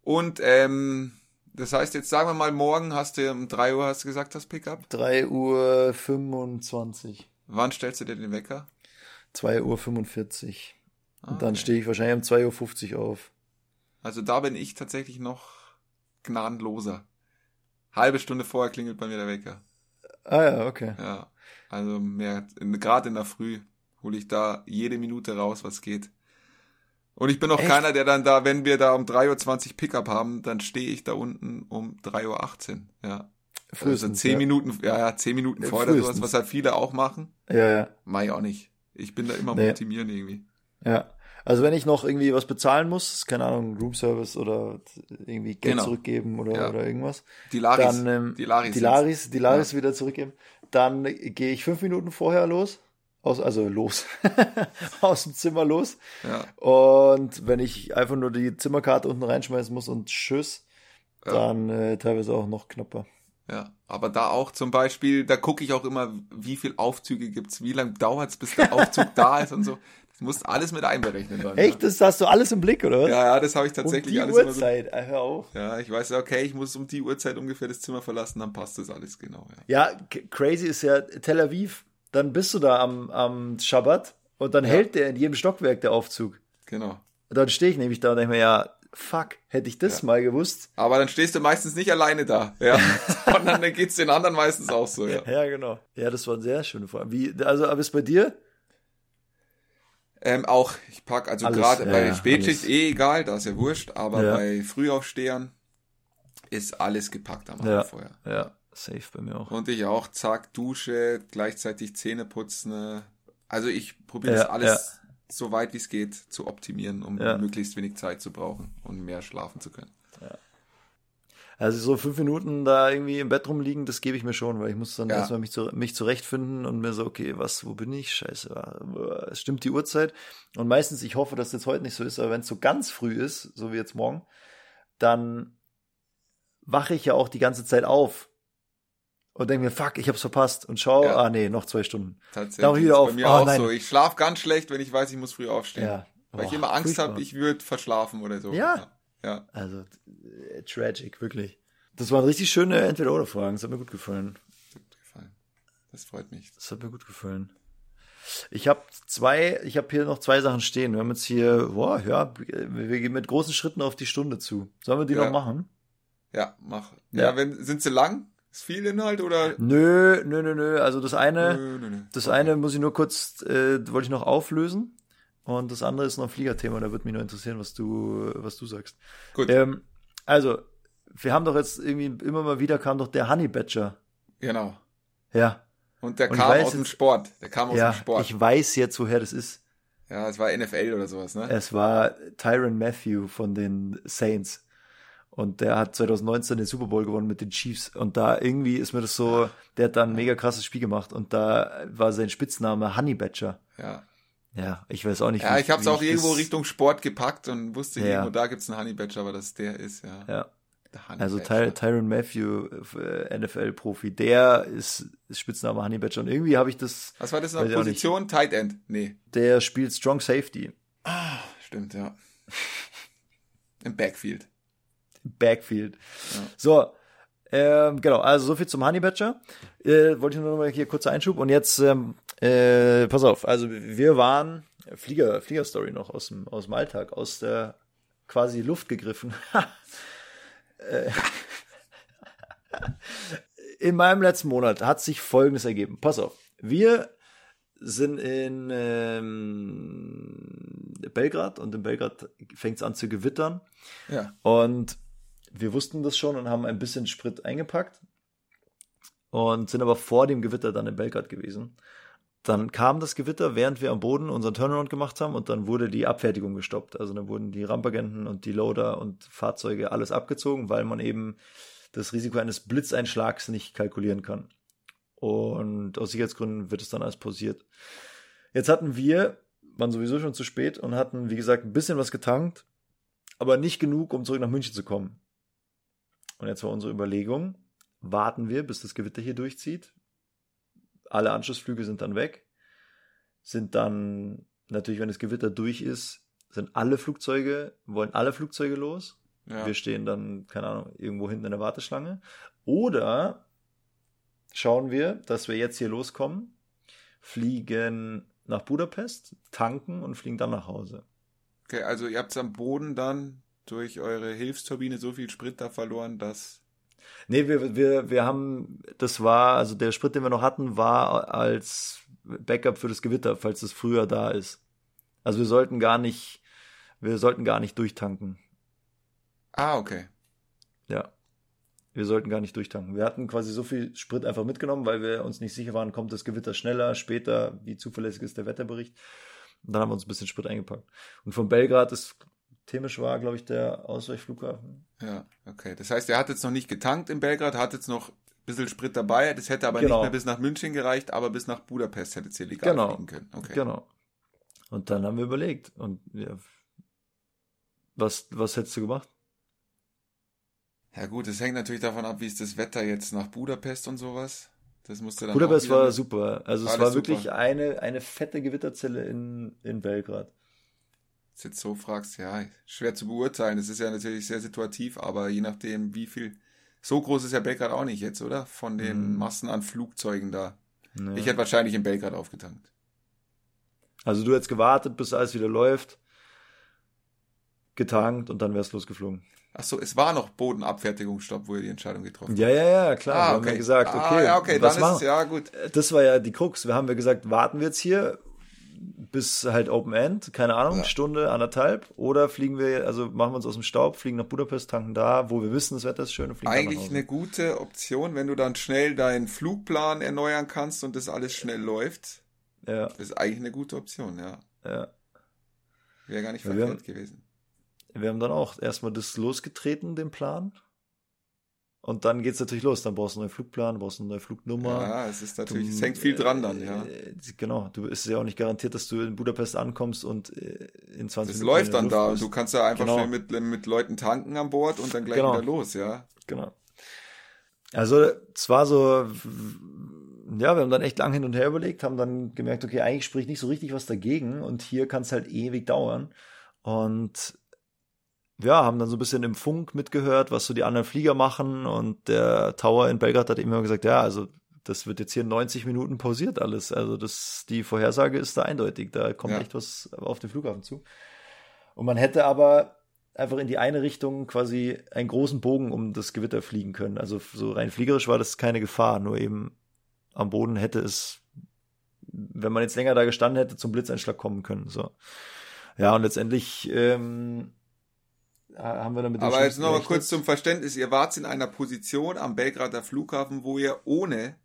Und ähm, das heißt, jetzt sagen wir mal, morgen hast du um 3 Uhr, hast du gesagt, das Pickup. 3 Uhr 25, Wann stellst du dir den Wecker? 2 Uhr 45. Ah, Und dann okay. stehe ich wahrscheinlich um 2.50 Uhr auf. Also da bin ich tatsächlich noch gnadenloser. Halbe Stunde vorher klingelt bei mir der Wecker. Ah ja, okay. Ja. Also mehr, gerade in der Früh hole ich da jede Minute raus, was geht. Und ich bin auch Echt? keiner, der dann da, wenn wir da um 3.20 Uhr Pickup haben, dann stehe ich da unten um 3.18 Uhr. Ja. Also Frühestens, zehn ja. Minuten, ja, ja, zehn Minuten Ja, vorher oder sowas, was halt viele auch machen. Ja, ja, Mach ich auch nicht. Ich bin da immer Nee. optimieren irgendwie. ja. Also wenn ich noch irgendwie was bezahlen muss, keine Ahnung, Roomservice oder irgendwie Geld Genau. zurückgeben oder, Ja. oder irgendwas, Die Laris. dann ähm, die Laris. die Laris, die Laris wieder zurückgeben, dann gehe ich fünf Minuten vorher los, aus, also los, [laughs] aus dem Zimmer los. Ja. Und wenn ich einfach nur die Zimmerkarte unten reinschmeißen muss und tschüss, Ja. dann äh, teilweise auch noch knapper. Ja, aber da auch zum Beispiel, da gucke ich auch immer, wie viel Aufzüge gibt's, wie lange dauert's, bis der Aufzug da ist und so. Das musst alles mit einberechnen dann. Echt? Das hast du alles im Blick, oder? Ja, ja, das habe ich um tatsächlich die alles immer so. Uhrzeit, hör auf. Ja, ich weiß, okay, ich muss um die Uhrzeit ungefähr das Zimmer verlassen, dann passt das alles genau. Ja, Ja, crazy ist ja Tel Aviv. Dann bist du da am, am Schabbat und dann Ja. hält der in jedem Stockwerk der Aufzug. genau. Und dann stehe ich nämlich da und denke mir, ja, fuck, hätte ich das Ja. mal gewusst. Aber dann stehst du meistens nicht alleine da, ja, [laughs] sondern dann geht's den anderen meistens auch so, ja. Ja, genau. Ja, das war eine sehr schöne Frage. Wie, also, aber ist bei dir? Ähm, auch, ich pack, also gerade ja, bei ja, Spätschicht alles. eh egal, da ist ja wurscht, aber Ja. bei Frühaufstehern ist alles gepackt am Abend Ja. vorher. Ja, safe bei mir auch. Und ich auch, zack, Dusche, gleichzeitig Zähne putzen. Also ich probiere Ja, das alles so weit wie es geht zu optimieren, um Ja. möglichst wenig Zeit zu brauchen und mehr schlafen zu können. Also so fünf Minuten da irgendwie im Bett rumliegen, das gebe ich mir schon, weil ich muss dann Ja. erstmal mich, zu, mich zurechtfinden und mir so, okay, was, wo bin ich? Scheiße, es stimmt die Uhrzeit. Und meistens, ich hoffe, dass jetzt heute nicht so ist, aber wenn es so ganz früh ist, so wie jetzt morgen, dann wache ich ja auch die ganze Zeit auf und denke mir, fuck, ich hab's verpasst und schau, Ja. ah nee, noch zwei Stunden. Tatsächlich. Dann wieder auf. bei mir Oh, auch nein. so. Ich schlafe ganz schlecht, wenn ich weiß, ich muss früh aufstehen. Ja. Weil ich Boah, immer Angst habe, ich würde verschlafen oder so. Ja. Ja. Also, äh, tragic, wirklich. Das waren richtig schöne Entweder-Oder-Fragen, das hat mir gut gefallen. Gut gefallen. Das freut mich. Das hat mir gut gefallen. Ich habe zwei, ich habe hier noch zwei Sachen stehen. Wir haben jetzt hier, boah, ja, wir gehen mit großen Schritten auf die Stunde zu. Sollen wir die Ja. noch machen? Ja, mach. Ja. Ja, wenn, sind sie lang? Ist viel Inhalt oder? Nö, nö, nö, nö. Also das eine, Nö, nö, nö. das Okay. eine muss ich nur kurz, äh, wollte ich noch auflösen. Und das andere ist noch ein Fliegerthema. Da würde mich nur interessieren, was du, was du sagst. Gut. Ähm, also, wir haben doch jetzt irgendwie immer mal wieder kam doch der Honey Badger. Genau. Ja, Und der Und kam aus dem jetzt- Sport. Der kam aus ja. dem Sport. Ich weiß jetzt, woher das ist. ja, es war NFL oder sowas, ne? Es war Tyron Matthew von den Saints. Und der hat 2019 den Super Bowl gewonnen mit den Chiefs. Und da irgendwie ist mir das so, der hat da ein mega krasses Spiel gemacht. Und da war sein Spitzname Honey Badger. Ja. Ja, ich weiß auch nicht. Ja, wie ich habe es auch irgendwo Richtung Sport gepackt und wusste Ja. irgendwo, da gibt's einen Honey Badger, aber dass der ist, ja. Ja, Der also. Ty Tyron Matthew, äh, NFL-Profi, der ist, ist Spitzname Honey Badger. Und irgendwie habe ich das, Was war das noch? ich auch Position? Tight End? Nee. der spielt Strong Safety. Stimmt, ja. [laughs] Im Backfield. Backfield. Ja. So, ähm, genau, also so viel zum Honey Badger. Äh, wollte ich nur noch mal hier kurzer Einschub. Und jetzt, ähm, äh, pass auf, also wir waren, Flieger, Fliegerstory noch aus dem, aus dem Alltag, aus der quasi Luft gegriffen. [laughs] Äh, [laughs] in meinem letzten Monat hat sich Folgendes ergeben. Pass auf, wir sind in ähm, Belgrad und in Belgrad fängt es an zu gewittern. Ja. Und wir wussten das schon und haben ein bisschen Sprit eingepackt und sind aber vor dem Gewitter dann in Belgrad gewesen. Dann kam das Gewitter, während wir am Boden unseren Turnaround gemacht haben und dann wurde die Abfertigung gestoppt. Also dann wurden die Rampagenten und die Loader und Fahrzeuge alles abgezogen, weil man eben das Risiko eines Blitzeinschlags nicht kalkulieren kann. Und aus Sicherheitsgründen wird es dann alles pausiert. Jetzt hatten wir, waren sowieso schon zu spät und hatten, wie gesagt, ein bisschen was getankt, aber nicht genug, um zurück nach München zu kommen. Und jetzt war unsere Überlegung, warten wir, bis das Gewitter hier durchzieht. Alle Anschlussflüge sind dann weg. Sind dann, natürlich, wenn das Gewitter durch ist, sind alle Flugzeuge, wollen alle Flugzeuge los. Ja. Wir stehen dann, keine Ahnung, irgendwo hinten in der Warteschlange. Oder schauen wir, dass wir jetzt hier loskommen, fliegen nach Budapest, tanken und fliegen dann nach Hause. Okay, also ihr habt am Boden dann durch eure Hilfsturbine so viel Sprit da verloren, dass. Nee, wir, wir, wir haben, das war, also der Sprit, den wir noch hatten, war als Backup für das Gewitter, falls es früher da ist. Also wir sollten gar nicht, wir sollten gar nicht durchtanken. Ah, okay. Ja. Wir sollten gar nicht durchtanken. Wir hatten quasi so viel Sprit einfach mitgenommen, weil wir uns nicht sicher waren, kommt das Gewitter schneller, später, wie zuverlässig ist der Wetterbericht. Und dann haben wir uns ein bisschen Sprit eingepackt. Und von Belgrad ist, Temisch war, glaube ich, der Ausweichflughafen. Ja, okay. Das heißt, er hat jetzt noch nicht getankt in Belgrad, hat jetzt noch ein bisschen Sprit dabei. Das hätte aber Genau. nicht mehr bis nach München gereicht, aber bis nach Budapest hätte es hier legal Genau. fliegen können. Okay. Genau. Und dann haben wir überlegt. Und ja, was, was hättest du gemacht? Ja gut, es hängt natürlich davon ab, wie ist das Wetter jetzt nach Budapest und sowas. Das musste dann Budapest war super. Also es war super. wirklich eine, eine fette Gewitterzelle in, in Belgrad. Du jetzt so fragst, ja, schwer zu beurteilen. Das ist ja natürlich sehr situativ, aber je nachdem, wie viel. So groß ist ja Belgrad auch nicht jetzt, oder? Von den Mhm. Massen an Flugzeugen da. Ja. Ich hätte wahrscheinlich in Belgrad aufgetankt. Also du hättest gewartet, bis alles wieder läuft, getankt und dann wärst losgeflogen. Ach so, es war noch Bodenabfertigungsstopp, wo ihr die Entscheidung getroffen habt. Ja, ja, ja, klar. Ah, wir haben okay. ja gesagt, okay, ah, ja, okay, was dann ist machen? es, ja, gut. Das war ja die Krux. Wir haben ja gesagt, warten wir jetzt hier, bis halt Open End, keine Ahnung, Ja. Stunde, anderthalb. Oder fliegen wir, also machen wir uns aus dem Staub, fliegen nach Budapest, tanken da, wo wir wissen, das Wetter ist schön und fliegen Eigentlich eine gute Option, wenn du dann schnell deinen Flugplan erneuern kannst und das alles schnell läuft. Ja, Das ist eigentlich eine gute Option, ja. ja. Wäre gar nicht Ja, verkehrt gewesen. Wir haben dann auch erstmal das losgetreten, den Plan. Und dann geht's natürlich los. Dann brauchst du einen neuen Flugplan, brauchst eine neue Flugnummer. Ja, es ist natürlich, es Du, hängt viel dran dann, ja. äh, Genau, du ist ja auch nicht garantiert, dass du in Budapest ankommst und äh, in 20 Das Minuten läuft in der dann da. bist. Du kannst ja einfach Genau. schnell mit, mit Leuten tanken an Bord und dann gleich Genau. wieder los, ja. Genau. Also es war so, ja, wir haben dann echt lang hin und her überlegt, haben dann gemerkt, okay, eigentlich spricht nicht so richtig was dagegen und hier kann es halt ewig dauern. Und ja, haben dann so ein bisschen im Funk mitgehört, was so die anderen Flieger machen und der Tower in Belgrad hat immer gesagt, ja, also das wird jetzt hier 90 Minuten pausiert alles. Also das, die Vorhersage ist da eindeutig, da kommt Ja. echt was auf den Flughafen zu. Und man hätte aber einfach in die eine Richtung quasi einen großen Bogen um das Gewitter fliegen können. Also so rein fliegerisch war das keine Gefahr, nur eben am Boden hätte es, wenn man jetzt länger da gestanden hätte, zum Blitzeinschlag kommen können. So. Ja, und letztendlich ähm, haben wir dann mit dem Aber jetzt Schlimmsten noch mal gerechnet. kurz zum Verständnis. Ihr wart in einer Position am Belgrader Flughafen, wo ihr ohne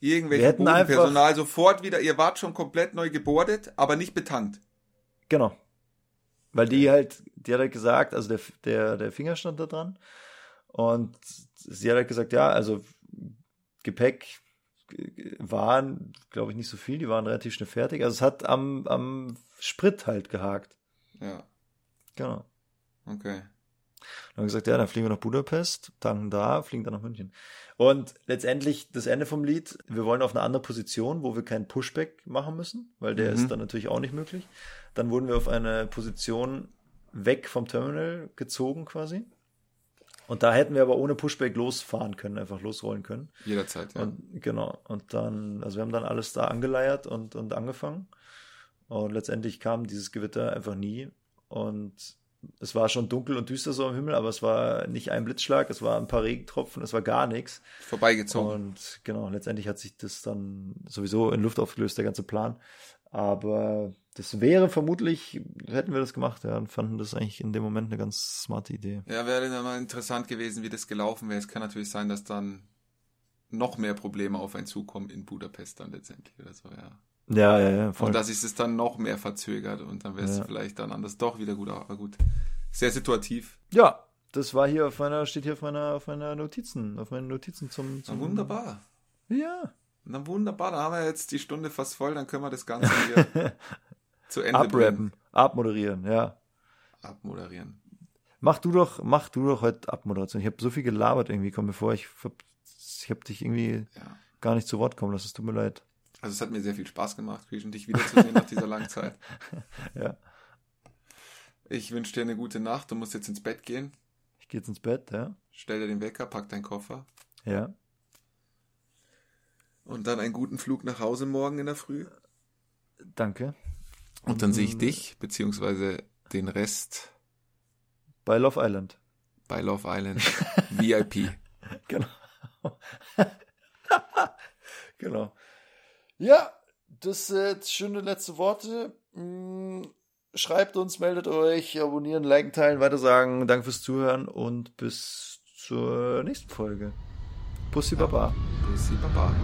Wir irgendwelche hätten Bodenpersonal sofort wieder, ihr wart schon komplett neu gebordet, aber nicht betankt. Genau. Weil die halt, die hat halt gesagt, also der, der, der Finger stand da dran. Und sie hat halt gesagt, ja, also Gepäck waren, glaube ich, nicht so viel, die waren relativ schnell fertig. Also es hat am, am Sprit halt gehakt. Ja, Genau. Okay. Dann haben wir gesagt, ja, dann fliegen wir nach Budapest, tanken da, fliegen dann nach München. Und letztendlich das Ende vom Lied, wir wollen auf eine andere Position, wo wir keinen Pushback machen müssen, weil der Mhm. ist dann natürlich auch nicht möglich. Dann wurden wir auf eine Position weg vom Terminal gezogen quasi. Und da hätten wir aber ohne Pushback losfahren können, einfach losrollen können. Jederzeit, ja. Und genau, und dann, also wir haben dann alles da angeleiert und, und angefangen. Und letztendlich kam dieses Gewitter einfach nie. Und es war schon dunkel und düster so am Himmel, aber es war nicht ein Blitzschlag, es war ein paar Regentropfen, es war gar nichts. Vorbeigezogen. Und genau, letztendlich hat sich das dann sowieso in Luft aufgelöst, der ganze Plan. Aber das wäre vermutlich, hätten wir das gemacht, ja, und fanden das eigentlich in dem Moment eine ganz smarte Idee. Ja, wäre dann mal interessant gewesen, wie das gelaufen wäre. Es kann natürlich sein, dass dann noch mehr Probleme auf einen zukommen in Budapest dann letztendlich oder so, ja. Ja, ja, ja, voll. Und dass sich es dann noch mehr verzögert und dann wäre es Ja. vielleicht dann anders doch wieder gut. Aber gut, sehr situativ. Ja, das war hier auf meiner, steht hier auf meiner, auf meiner Notizen, auf meinen Notizen zum, Na, zum wunderbar. Ja. Na wunderbar, da haben wir jetzt die Stunde fast voll, dann können wir das Ganze hier [laughs] zu Ende bringen. Abrappen, abmoderieren, ja. Abmoderieren. Mach du doch, mach du doch heute Abmoderation. Ich habe so viel gelabert irgendwie, komm mir vor, ich ich hab dich irgendwie Ja. gar nicht zu Wort kommen lassen, es tut mir leid. Also es hat mir sehr viel Spaß gemacht, Christian, dich wiederzusehen nach dieser langen Zeit. [laughs] Ja. Ich wünsche dir eine gute Nacht. Du musst jetzt ins Bett gehen. Ich gehe jetzt ins Bett, ja. Stell dir den Wecker, pack deinen Koffer. Ja. Und dann einen guten Flug nach Hause morgen in der Früh. Danke. Und dann sehe ich dich, beziehungsweise den Rest Bei Love Island. bei Love Island [laughs] VIP. Genau. [laughs] genau. Ja, das sind schöne letzte Worte. Mm, Schreibt uns, meldet euch, abonnieren, liken, teilen, weitersagen. Danke fürs Zuhören und bis zur nächsten Folge. Pussy Baba. Bussi Baba.